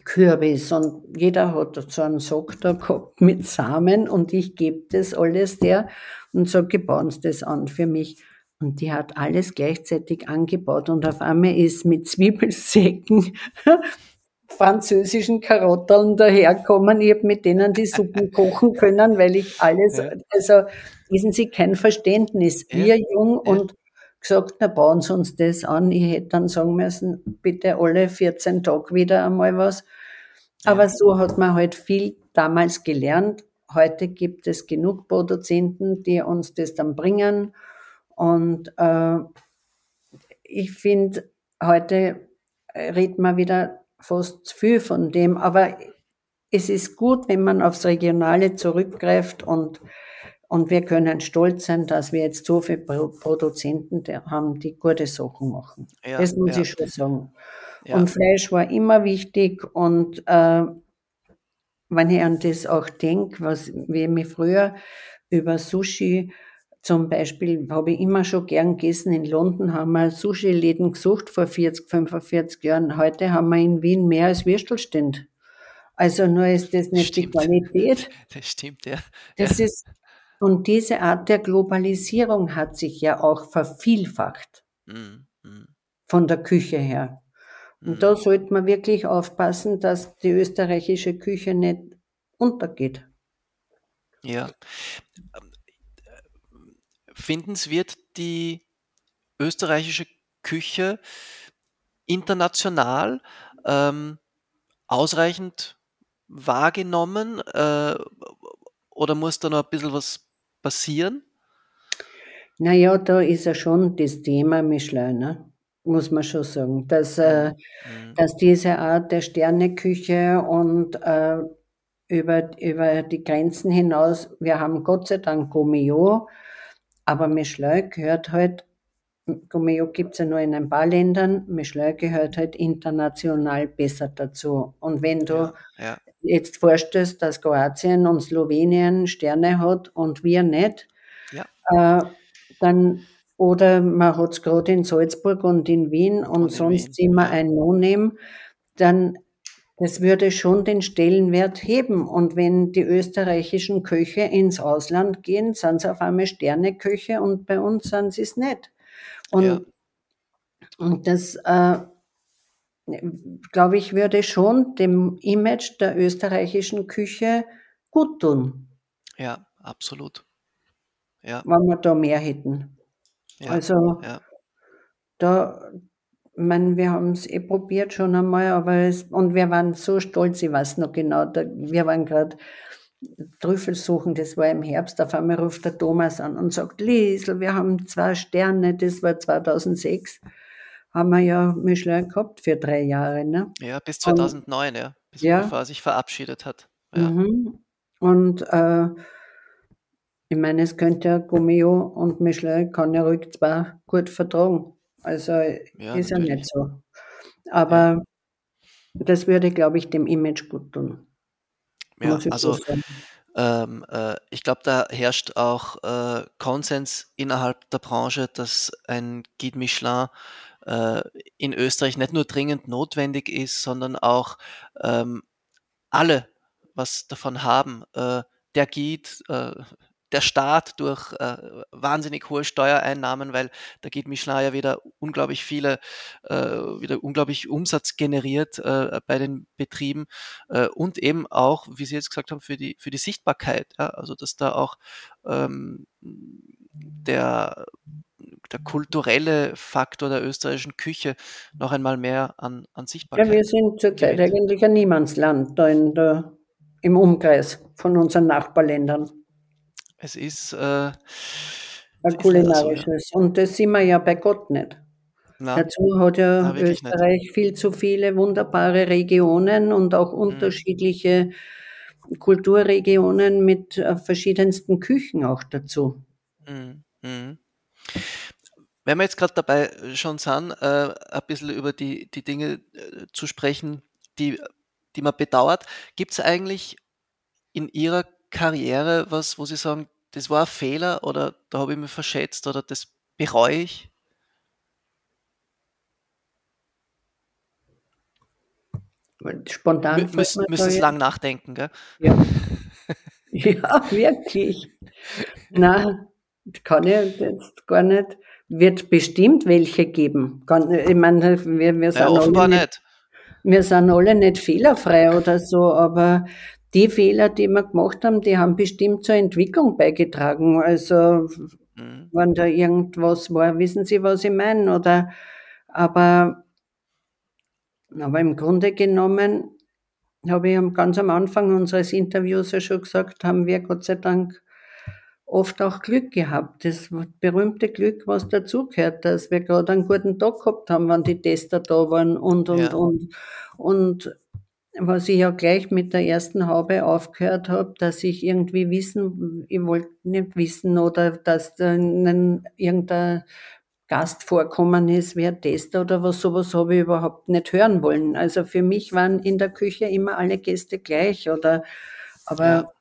Speaker 1: Kürbis und jeder hat so einen Sack da gehabt [laughs] mit Samen und ich gebe das alles der und sage, bauen Sie das an für mich. Und die hat alles gleichzeitig angebaut und auf einmal ist mit Zwiebelsäcken [laughs] französischen Karotteln daherkommen. Ich habe mit denen die Suppen [laughs] kochen können, weil ich alles, ja. also wissen Sie, kein Verständnis. Wir ja. jung ja. und gesagt, na bauen Sie uns das an. Ich hätte dann sagen müssen, bitte alle 14 Tage wieder einmal was. Aber so hat man halt viel damals gelernt. Heute gibt es genug Produzenten, die uns das dann bringen. Und äh, ich finde, heute redet man wieder fast zu viel von dem. Aber es ist gut, wenn man aufs Regionale zurückgreift und und wir können stolz sein, dass wir jetzt so viele Produzenten haben, die gute Sachen machen. Ja, das muss ja. ich schon sagen. Ja. Und Fleisch war immer wichtig. Und äh, wenn ich an das auch denke, was wie ich mich früher über Sushi zum Beispiel habe ich immer schon gern gegessen. In London haben wir Sushi-Läden gesucht vor 40, 45 Jahren. Heute haben wir in Wien mehr als Würstelstände. Also nur ist das nicht stimmt. die Qualität.
Speaker 3: Das stimmt, ja.
Speaker 1: Das
Speaker 3: ja.
Speaker 1: ist und diese Art der Globalisierung hat sich ja auch vervielfacht mhm. mhm. von der Küche her. Und mhm. da sollte man wirklich aufpassen, dass die österreichische Küche nicht untergeht.
Speaker 3: Ja. Finden Sie, wird die österreichische Küche international ähm, ausreichend wahrgenommen äh, oder muss da noch ein bisschen was passieren?
Speaker 1: Naja, da ist ja schon das Thema Michelin, ne? muss man schon sagen, dass, äh, mhm. dass diese Art der Sterneküche und äh, über, über die Grenzen hinaus, wir haben Gott sei Dank Gomeo, aber Michelin gehört halt, Gomeo gibt es ja nur in ein paar Ländern, Michelin gehört halt international besser dazu. Und wenn du ja, ja. jetzt vorstellst, dass Kroatien und Slowenien Sterne hat und wir nicht, ja. äh, dann oder man hat es gerade in Salzburg und in Wien und, und sonst Wien. immer ein No-Name, dann das würde schon den Stellenwert heben. Und wenn die österreichischen Köche ins Ausland gehen, sind sie auf einmal Sterneköche und bei uns sind sie es nicht. Und, ja. und das, äh, glaube ich, würde schon dem Image der österreichischen Küche gut tun.
Speaker 3: Ja, absolut. Ja.
Speaker 1: Wenn wir da mehr hätten. Ja, also ja. da, meine, wir haben es eh probiert schon einmal, aber es, und wir waren so stolz, ich weiß noch genau, da, wir waren gerade Trüffel suchen, das war im Herbst, auf einmal ruft der Thomas an und sagt, Liesel, wir haben zwei Sterne, das war 2006, haben wir ja Michelin gehabt für drei Jahre. Ne?
Speaker 3: Ja, bis 2009, und, ja, bis ja. bevor er sich verabschiedet hat.
Speaker 1: Ja. Mhm. Und äh, ich meine, es könnte ja Gummio und Michelin kann ja ruhig zwar gut vertragen. Also ja, ist ja nicht so. Aber ja. das würde, glaube ich, dem Image gut tun.
Speaker 3: Ja, also ähm, äh, ich glaube, da herrscht auch äh, Konsens innerhalb der Branche, dass ein Guide Michelin äh, in Österreich nicht nur dringend notwendig ist, sondern auch ähm, alle was davon haben. Äh, der Guide, äh, der Staat durch äh, wahnsinnig hohe Steuereinnahmen, weil da geht Michelin ja wieder unglaublich viele, äh, wieder unglaublich Umsatz generiert äh, bei den Betrieben äh, und eben auch, wie Sie jetzt gesagt haben, für die, für die Sichtbarkeit. Ja? Also dass da auch ähm, der, der kulturelle Faktor der österreichischen Küche noch einmal mehr an, an Sichtbarkeit.
Speaker 1: Ja, wir sind zurzeit eigentlich ein Niemandsland da in der, im Umkreis von unseren Nachbarländern.
Speaker 3: Es ist äh,
Speaker 1: ein kulinarisches. So, ja. Und das sind wir ja bei Gott nicht. Na, Dazu hat ja Österreich nicht. viel zu viele wunderbare Regionen und auch mhm. unterschiedliche Kulturregionen mit äh, verschiedensten Küchen auch dazu. Mhm.
Speaker 3: Mhm. Wenn wir jetzt gerade dabei schon sind, äh, ein bisschen über die, die Dinge äh, zu sprechen, die, die man bedauert, gibt es eigentlich in Ihrer Karriere was, wo Sie sagen, das war ein Fehler oder da habe ich mich verschätzt oder das bereue ich?
Speaker 1: Spontan.
Speaker 3: Mü müssen müssen lang nachdenken, gell?
Speaker 1: Ja. [laughs] ja, wirklich. Na, kann ich jetzt gar nicht. Wird bestimmt welche geben. ich meine, wir, wir sind ja,
Speaker 3: offenbar alle nicht, nicht.
Speaker 1: Wir sind alle nicht fehlerfrei oder so, aber die Fehler, die wir gemacht haben, die haben bestimmt zur Entwicklung beigetragen. Also, mhm. wenn da irgendwas war, wissen Sie, was ich meine? Oder, aber, aber im Grunde genommen habe ich ganz am Anfang unseres Interviews ja schon gesagt, haben wir Gott sei Dank oft auch Glück gehabt. Das berühmte Glück, was dazugehört, dass wir gerade einen guten Tag gehabt haben, wenn die Tester da waren und, und, ja. und. Und was ich ja gleich mit der ersten Haube aufgehört habe, dass ich irgendwie wissen, ich wollte nicht wissen oder dass da irgendein Gast vorkommen ist, wer Tester oder was, sowas habe ich überhaupt nicht hören wollen. Also für mich waren in der Küche immer alle Gäste gleich oder, aber, ja.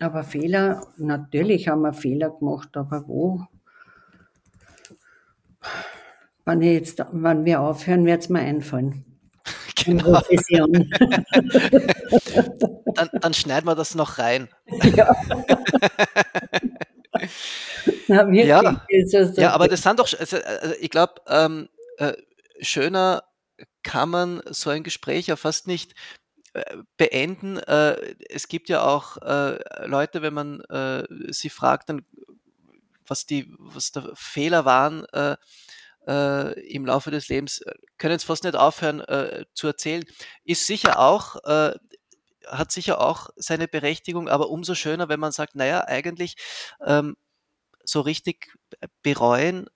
Speaker 1: aber Fehler, natürlich haben wir Fehler gemacht, aber wo? Wenn, ich jetzt, wenn wir aufhören, wird es mir einfallen.
Speaker 3: Genau. [laughs] dann, dann schneiden wir das noch rein. Ja. [laughs] Na, ja. ja, aber das sind doch, also, also ich glaube, ähm, äh, schöner kann man so ein Gespräch ja fast nicht äh, beenden. Äh, es gibt ja auch äh, Leute, wenn man sie fragt, dann was die, was der Fehler waren, äh, im Laufe des Lebens, äh, können jetzt fast nicht aufhören äh, zu erzählen. Ist sicher auch, äh, hat sicher auch seine Berechtigung, aber umso schöner, wenn man sagt, naja, eigentlich ähm, so richtig bereuen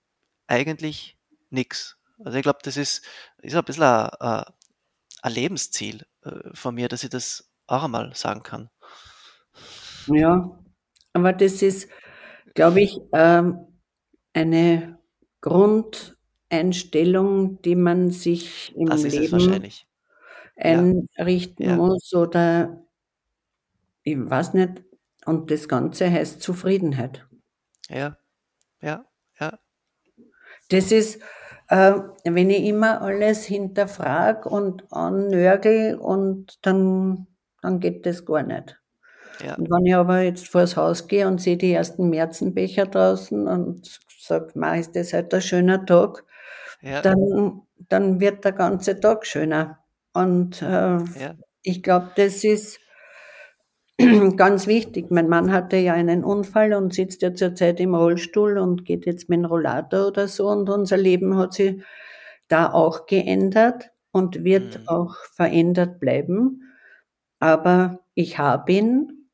Speaker 3: eigentlich nichts. Also ich glaube, das ist, ist ein bisschen ein, ein Lebensziel äh, von mir, dass ich das auch einmal sagen kann.
Speaker 1: Ja, aber das ist, glaube ich, ähm, eine Grund, Einstellung, die man sich im
Speaker 3: Das
Speaker 1: Leben
Speaker 3: wahrscheinlich.
Speaker 1: einrichten Ja. muss oder ich weiß nicht. Und das Ganze heißt Zufriedenheit.
Speaker 3: Ja. Ja. Ja.
Speaker 1: Das ist, äh, wenn ich immer alles hinterfrage und annörgel und dann dann geht das gar nicht. Ja. Und wenn ich aber jetzt vors Haus gehe und sehe die ersten Märzenbecher draußen und sage: „Ma, ist das heute ein schöner Tag?“ Ja. dann, dann wird der ganze Tag schöner. Und äh, ja. ich glaube, das ist [clears throat] ganz wichtig. Mein Mann hatte ja einen Unfall und sitzt ja zurzeit im Rollstuhl und geht jetzt mit dem Rollator oder so. Und unser Leben hat sich da auch geändert und wird mhm. auch verändert bleiben. Aber ich habe ihn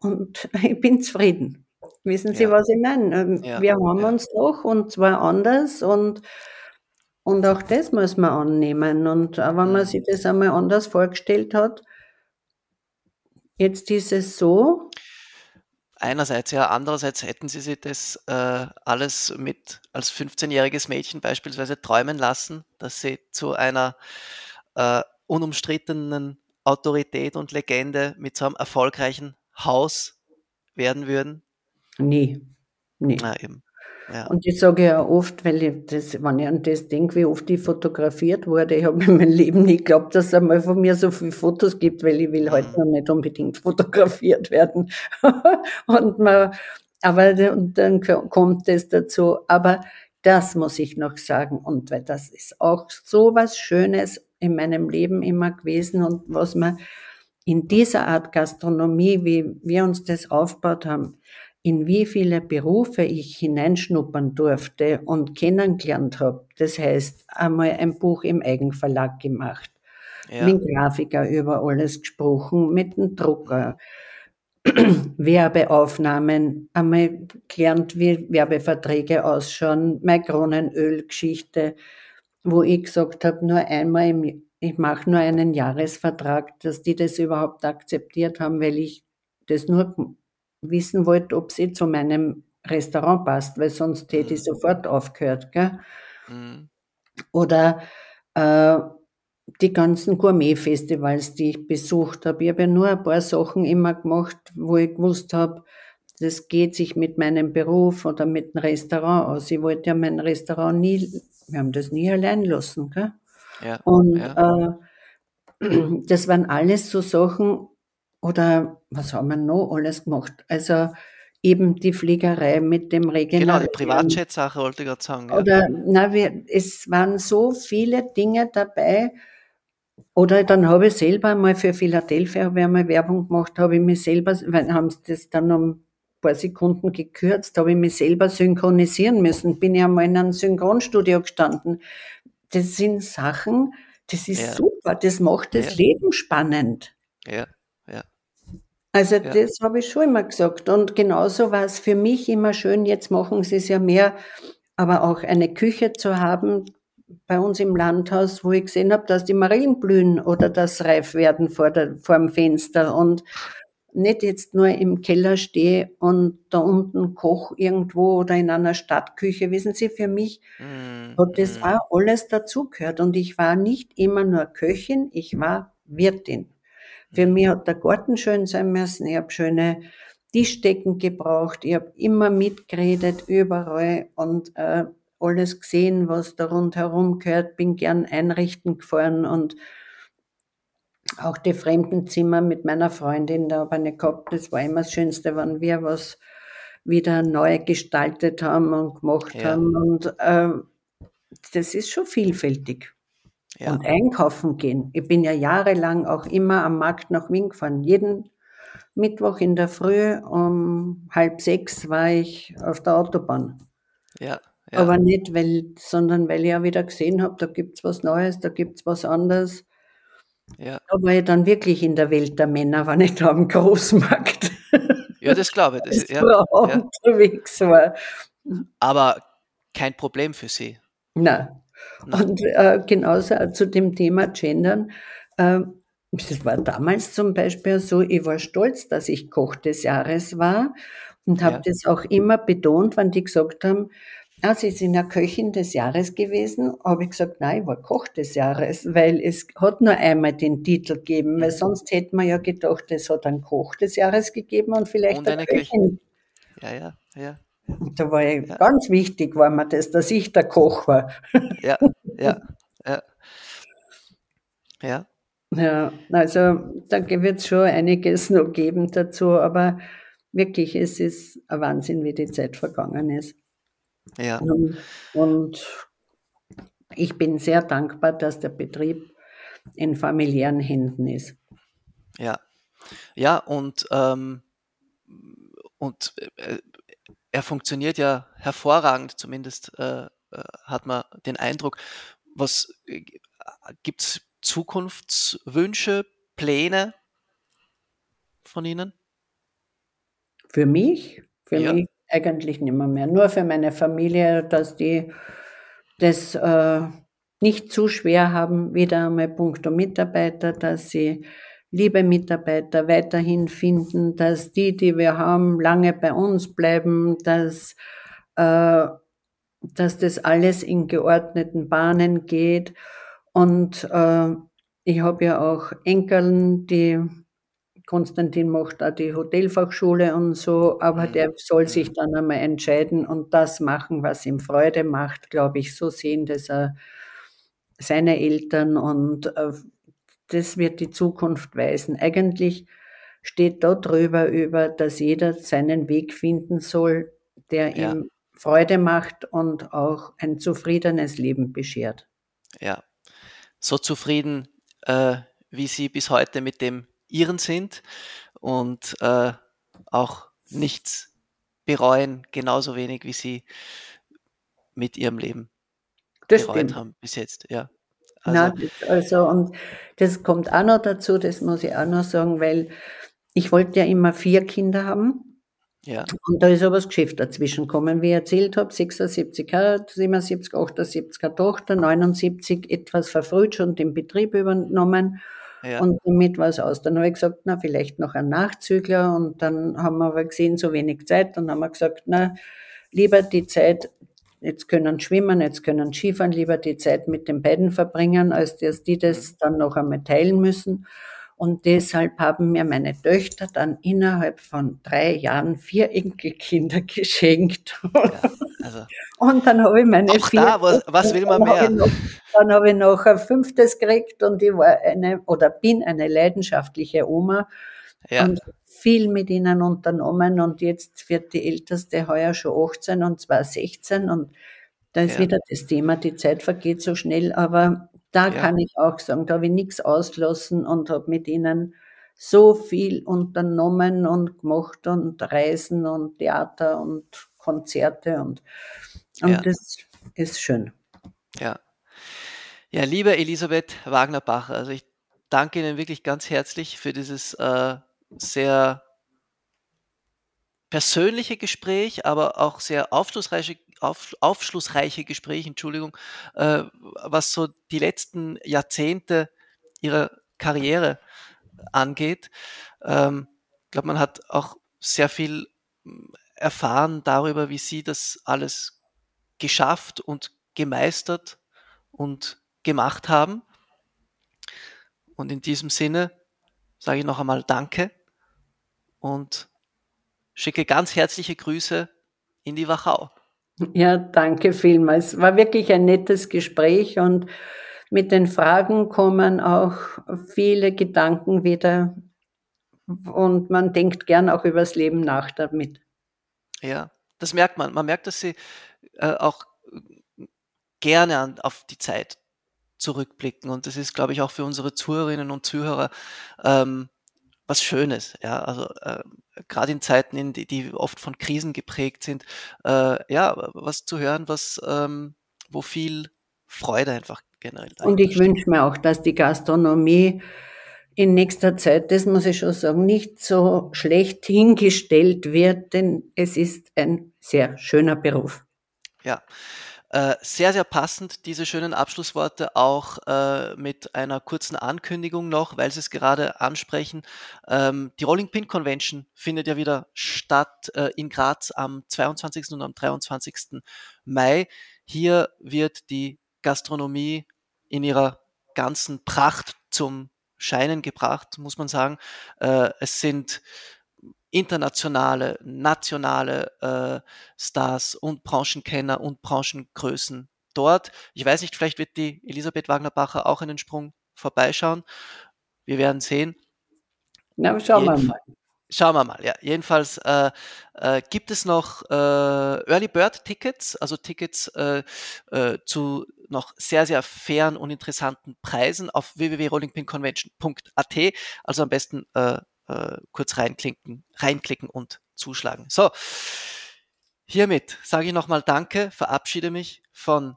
Speaker 1: und [laughs] ich bin zufrieden. Wissen Sie, ja. was ich meine? Ähm, ja. Wir haben uns doch und zwar anders und und auch das muss man annehmen. Und auch wenn man mhm. sich das einmal anders vorgestellt hat, jetzt ist es so.
Speaker 3: Einerseits, ja. Andererseits hätten Sie sich das äh, alles mit als 15-jähriges Mädchen beispielsweise träumen lassen, dass Sie zu einer äh, unumstrittenen Autorität und Legende mit so einem erfolgreichen Haus werden würden?
Speaker 1: Nie. Nie. Na, eben. Ja. Und ich sage ja oft, weil ich das, wenn ich an das denke, wie oft ich fotografiert wurde, ich habe in meinem Leben nie geglaubt, dass es einmal von mir so viele Fotos gibt, weil ich will mhm. heute noch nicht unbedingt fotografiert werden. [laughs] und man, aber und dann kommt es dazu. Aber das muss ich noch sagen. Und weil das ist auch so was Schönes in meinem Leben immer gewesen und was man in dieser Art Gastronomie, wie wir uns das aufgebaut haben, in wie viele Berufe ich hineinschnuppern durfte und kennengelernt habe. Das heißt, einmal ein Buch im Eigenverlag gemacht, ja. mit dem Grafiker über alles gesprochen, mit dem Drucker, [clears throat] Werbeaufnahmen, einmal gelernt, wie Werbeverträge ausschauen, meine Kronenölgeschichte, wo ich gesagt habe, nur einmal im, ich mache nur einen Jahresvertrag, dass die das überhaupt akzeptiert haben, weil ich das nur wissen wollte, ob sie zu meinem Restaurant passt, weil sonst hätte ich
Speaker 3: Mhm.
Speaker 1: sofort aufgehört. Gell?
Speaker 3: Mhm.
Speaker 1: Oder äh, die ganzen Gourmet-Festivals, die ich besucht habe. Ich habe ja nur ein paar Sachen immer gemacht, wo ich gewusst habe, das geht sich mit meinem Beruf oder mit dem Restaurant aus. Ich wollte ja mein Restaurant nie, wir haben das nie allein lassen. Gell?
Speaker 3: Ja,
Speaker 1: Und
Speaker 3: ja.
Speaker 1: äh, [clears throat] das waren alles so Sachen, oder was haben wir noch alles gemacht? Also eben die Fliegerei mit dem
Speaker 3: Genau, die. Privatjet-Sache wollte ich gerade sagen. Ja.
Speaker 1: Oder, na, wir, es waren so viele Dinge dabei. Oder dann habe ich selber mal für Philadelphia einmal Werbung gemacht, habe ich mich selber, haben sie das dann um ein paar Sekunden gekürzt, habe ich mich selber synchronisieren müssen. Bin ja mal in einem Synchronstudio gestanden. Das sind Sachen, das ist
Speaker 3: Ja.
Speaker 1: super, das macht das
Speaker 3: Ja.
Speaker 1: Leben spannend.
Speaker 3: Ja, ja,
Speaker 1: Also
Speaker 3: Ja.
Speaker 1: das habe ich schon immer gesagt. Und genauso war es für mich immer schön, jetzt machen sie es ja mehr, aber auch eine Küche zu haben bei uns im Landhaus, wo ich gesehen habe, dass die Marillen blühen oder das reif werden vor, der, vor dem Fenster und nicht jetzt nur im Keller stehe und da unten koch irgendwo oder in einer Stadtküche. Wissen Sie, für mich
Speaker 3: Mhm,
Speaker 1: hat das
Speaker 3: mhm.
Speaker 1: auch alles dazugehört. Und ich war nicht immer nur Köchin, ich war Wirtin. Für mich hat der Garten schön sein müssen. Ich habe schöne Tischdecken gebraucht. Ich habe immer mitgeredet, überall und äh, alles gesehen, was da rundherum gehört. Bin gern einrichten gefahren und auch die Fremdenzimmer mit meiner Freundin da aber nicht gehabt. Das war immer das Schönste, wenn wir was wieder neu gestaltet haben und gemacht
Speaker 3: Ja.
Speaker 1: haben. Und äh, das ist schon vielfältig.
Speaker 3: Ja,
Speaker 1: Und einkaufen gehen. Ich bin ja jahrelang auch immer am Markt nach Wien gefahren. Jeden Mittwoch in der Früh um halb sechs war ich auf der Autobahn.
Speaker 3: ja, ja,
Speaker 1: Aber nicht, weil, sondern weil ich ja wieder gesehen habe, da gibt's was Neues, da gibt's was anderes.
Speaker 3: ja.
Speaker 1: Da war ich dann wirklich in der Welt der Männer, war nicht am Großmarkt,
Speaker 3: Ja, das glaube ich. [laughs] Das ja, ja.
Speaker 1: unterwegs war.
Speaker 3: Aber kein Problem für Sie.
Speaker 1: Nein. [laughs] Und äh, genauso zu dem Thema Gendern. Äh, das war damals zum Beispiel so, ich war stolz, dass ich Koch des Jahres war und habe
Speaker 3: Ja.
Speaker 1: das auch immer betont, wenn die gesagt haben, ah, Sie sind ja Köchin des Jahres gewesen, habe ich gesagt, nein, ich war Koch des Jahres, weil es hat nur einmal den Titel gegeben, weil sonst hätte man ja gedacht, es hat einen Koch des Jahres gegeben und vielleicht
Speaker 3: Und
Speaker 1: eine
Speaker 3: eine Köchin.
Speaker 1: Köchin.
Speaker 3: Ja, ja, ja,
Speaker 1: Und da war ich,
Speaker 3: Ja.
Speaker 1: ganz wichtig war mir das, dass ich der Koch war.
Speaker 3: ja, ja, ja. Ja,
Speaker 1: Ja, also da wird es schon einiges noch geben dazu, aber wirklich, es ist ein Wahnsinn, wie die Zeit vergangen ist.
Speaker 3: ja,
Speaker 1: Und, und ich bin sehr dankbar, dass der Betrieb in familiären Händen ist.
Speaker 3: ja. Ja, und, ähm, und äh, er funktioniert ja hervorragend, zumindest äh, äh, hat man den Eindruck. Was äh, gibt es Zukunftswünsche, Pläne von Ihnen?
Speaker 1: Für mich, für
Speaker 3: Ja.
Speaker 1: mich eigentlich nicht mehr, mehr. Nur für meine Familie, dass die das äh, nicht zu schwer haben, wieder einmal puncto Mitarbeiter, dass sie liebe Mitarbeiter weiterhin finden, dass die, die wir haben, lange bei uns bleiben, dass, äh, dass das alles in geordneten Bahnen geht. Und äh, ich habe ja auch Enkeln, die Konstantin macht auch die Hotelfachschule und so, aber
Speaker 3: Mhm.
Speaker 1: der soll sich dann einmal entscheiden und das machen, was ihm Freude macht, glaube ich. So sehen das auch seine Eltern und äh, das wird die Zukunft weisen. Eigentlich steht da drüber über, dass jeder seinen Weg finden soll, der
Speaker 3: Ja.
Speaker 1: ihm Freude macht und auch ein zufriedenes Leben beschert.
Speaker 3: Ja, so zufrieden, äh, wie Sie bis heute mit dem Ihren sind und äh, auch nichts bereuen, genauso wenig wie Sie mit Ihrem Leben
Speaker 1: Das
Speaker 3: bereut
Speaker 1: stimmt.
Speaker 3: haben bis jetzt. Ja,
Speaker 1: Na,
Speaker 3: also
Speaker 1: das, also, und das kommt auch noch dazu, das muss ich auch noch sagen, weil ich wollte ja immer vier Kinder haben Ja. Und da ist aber das Geschäft dazwischen gekommen, wie ich erzählt habe, 76 Jahre, 77, 78 eine Tochter, 79 etwas verfrüht schon den Betrieb übernommen. Ja. Und damit war es aus. Dann habe ich gesagt, na, vielleicht noch ein Nachzügler. Und dann haben wir aber gesehen, so wenig Zeit. Dann haben wir gesagt, na, lieber die Zeit, jetzt können schwimmen, jetzt können Skifahren, lieber die Zeit mit den beiden verbringen, als dass die das mhm. dann noch einmal teilen müssen. Und deshalb haben mir meine Töchter dann innerhalb von drei Jahren vier Enkelkinder [laughs] geschenkt. Ja, also und dann habe ich meine
Speaker 3: auch vier. Da, was, was will man mehr?
Speaker 1: Habe noch, dann habe ich noch ein fünftes gekriegt und ich war eine oder bin eine leidenschaftliche Oma. Ja. Und viel mit ihnen unternommen und jetzt wird die älteste heuer schon 18 und zwar 16 und da ist ja. wieder das Thema, die Zeit vergeht so schnell, aber da ja. kann ich auch sagen, da habe ich nichts ausgelassen und habe mit ihnen so viel unternommen und gemacht und Reisen und Theater und Konzerte und, und ja. das ist schön.
Speaker 3: Ja. Ja, liebe Elisabeth Wagner-Bacher, also ich danke Ihnen wirklich ganz herzlich für dieses äh, sehr persönliche Gespräch, aber auch sehr aufschlussreiche, auf, aufschlussreiche Gespräch, Entschuldigung, äh, was so die letzten Jahrzehnte ihrer Karriere angeht. Ähm, ich glaube, man hat auch sehr viel hm, erfahren darüber, wie sie das alles geschafft und gemeistert und gemacht haben. Und in diesem Sinne sage ich noch einmal Danke und schicke ganz herzliche Grüße in die Wachau.
Speaker 1: Ja, danke vielmals. War wirklich ein nettes Gespräch und mit den Fragen kommen auch viele Gedanken wieder und man denkt gern auch über das Leben nach damit.
Speaker 3: Ja, das merkt man. Man merkt, dass sie äh, auch gerne an, auf die Zeit zurückblicken und das ist, glaube ich, auch für unsere Zuhörerinnen und Zuhörer ähm, was Schönes. Ja, also äh, gerade in Zeiten, in die, die, oft von Krisen geprägt sind, äh, ja, was zu hören, was ähm, wo viel Freude einfach generell.
Speaker 1: Und ich wünsche mir auch, dass die Gastronomie in nächster Zeit, das muss ich schon sagen, nicht so schlecht hingestellt wird, denn es ist ein sehr schöner Beruf.
Speaker 3: Ja, äh, sehr, sehr passend, diese schönen Abschlussworte, auch äh, mit einer kurzen Ankündigung noch, weil Sie es gerade ansprechen. Ähm, die Rolling Pin Convention findet ja wieder statt äh, in Graz am 22. und am 23. Mai. Hier wird die Gastronomie in ihrer ganzen Pracht zum Scheinen gebracht, muss man sagen. Äh, es sind internationale, nationale äh, Stars und Branchenkenner und Branchengrößen dort. Ich weiß nicht, vielleicht wird die Elisabeth Wagner-Bacher auch einen Sprung vorbeischauen. Wir werden sehen.
Speaker 1: Na, schauen wir mal.
Speaker 3: Schauen wir mal, ja. Jedenfalls äh, äh, gibt es noch äh, Early Bird Tickets, also Tickets äh, äh, zu noch sehr, sehr fairen und interessanten Preisen auf www.rollingpinconvention.at. Also am besten äh, kurz reinklicken, reinklicken und zuschlagen. So, hiermit sage ich nochmal Danke, verabschiede mich von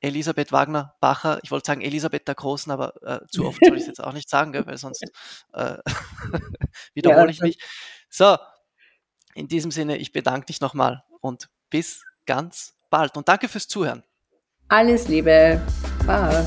Speaker 3: Elisabeth Wagner Bacher. Ich wollte sagen Elisabeth der Großen, aber äh, zu oft soll ich es jetzt auch nicht sagen, gell, weil sonst äh, [laughs] wiederhole ich mich. So, in diesem Sinne, ich bedanke dich nochmal und bis ganz bald. Und danke fürs Zuhören.
Speaker 1: Alles Liebe. Bye.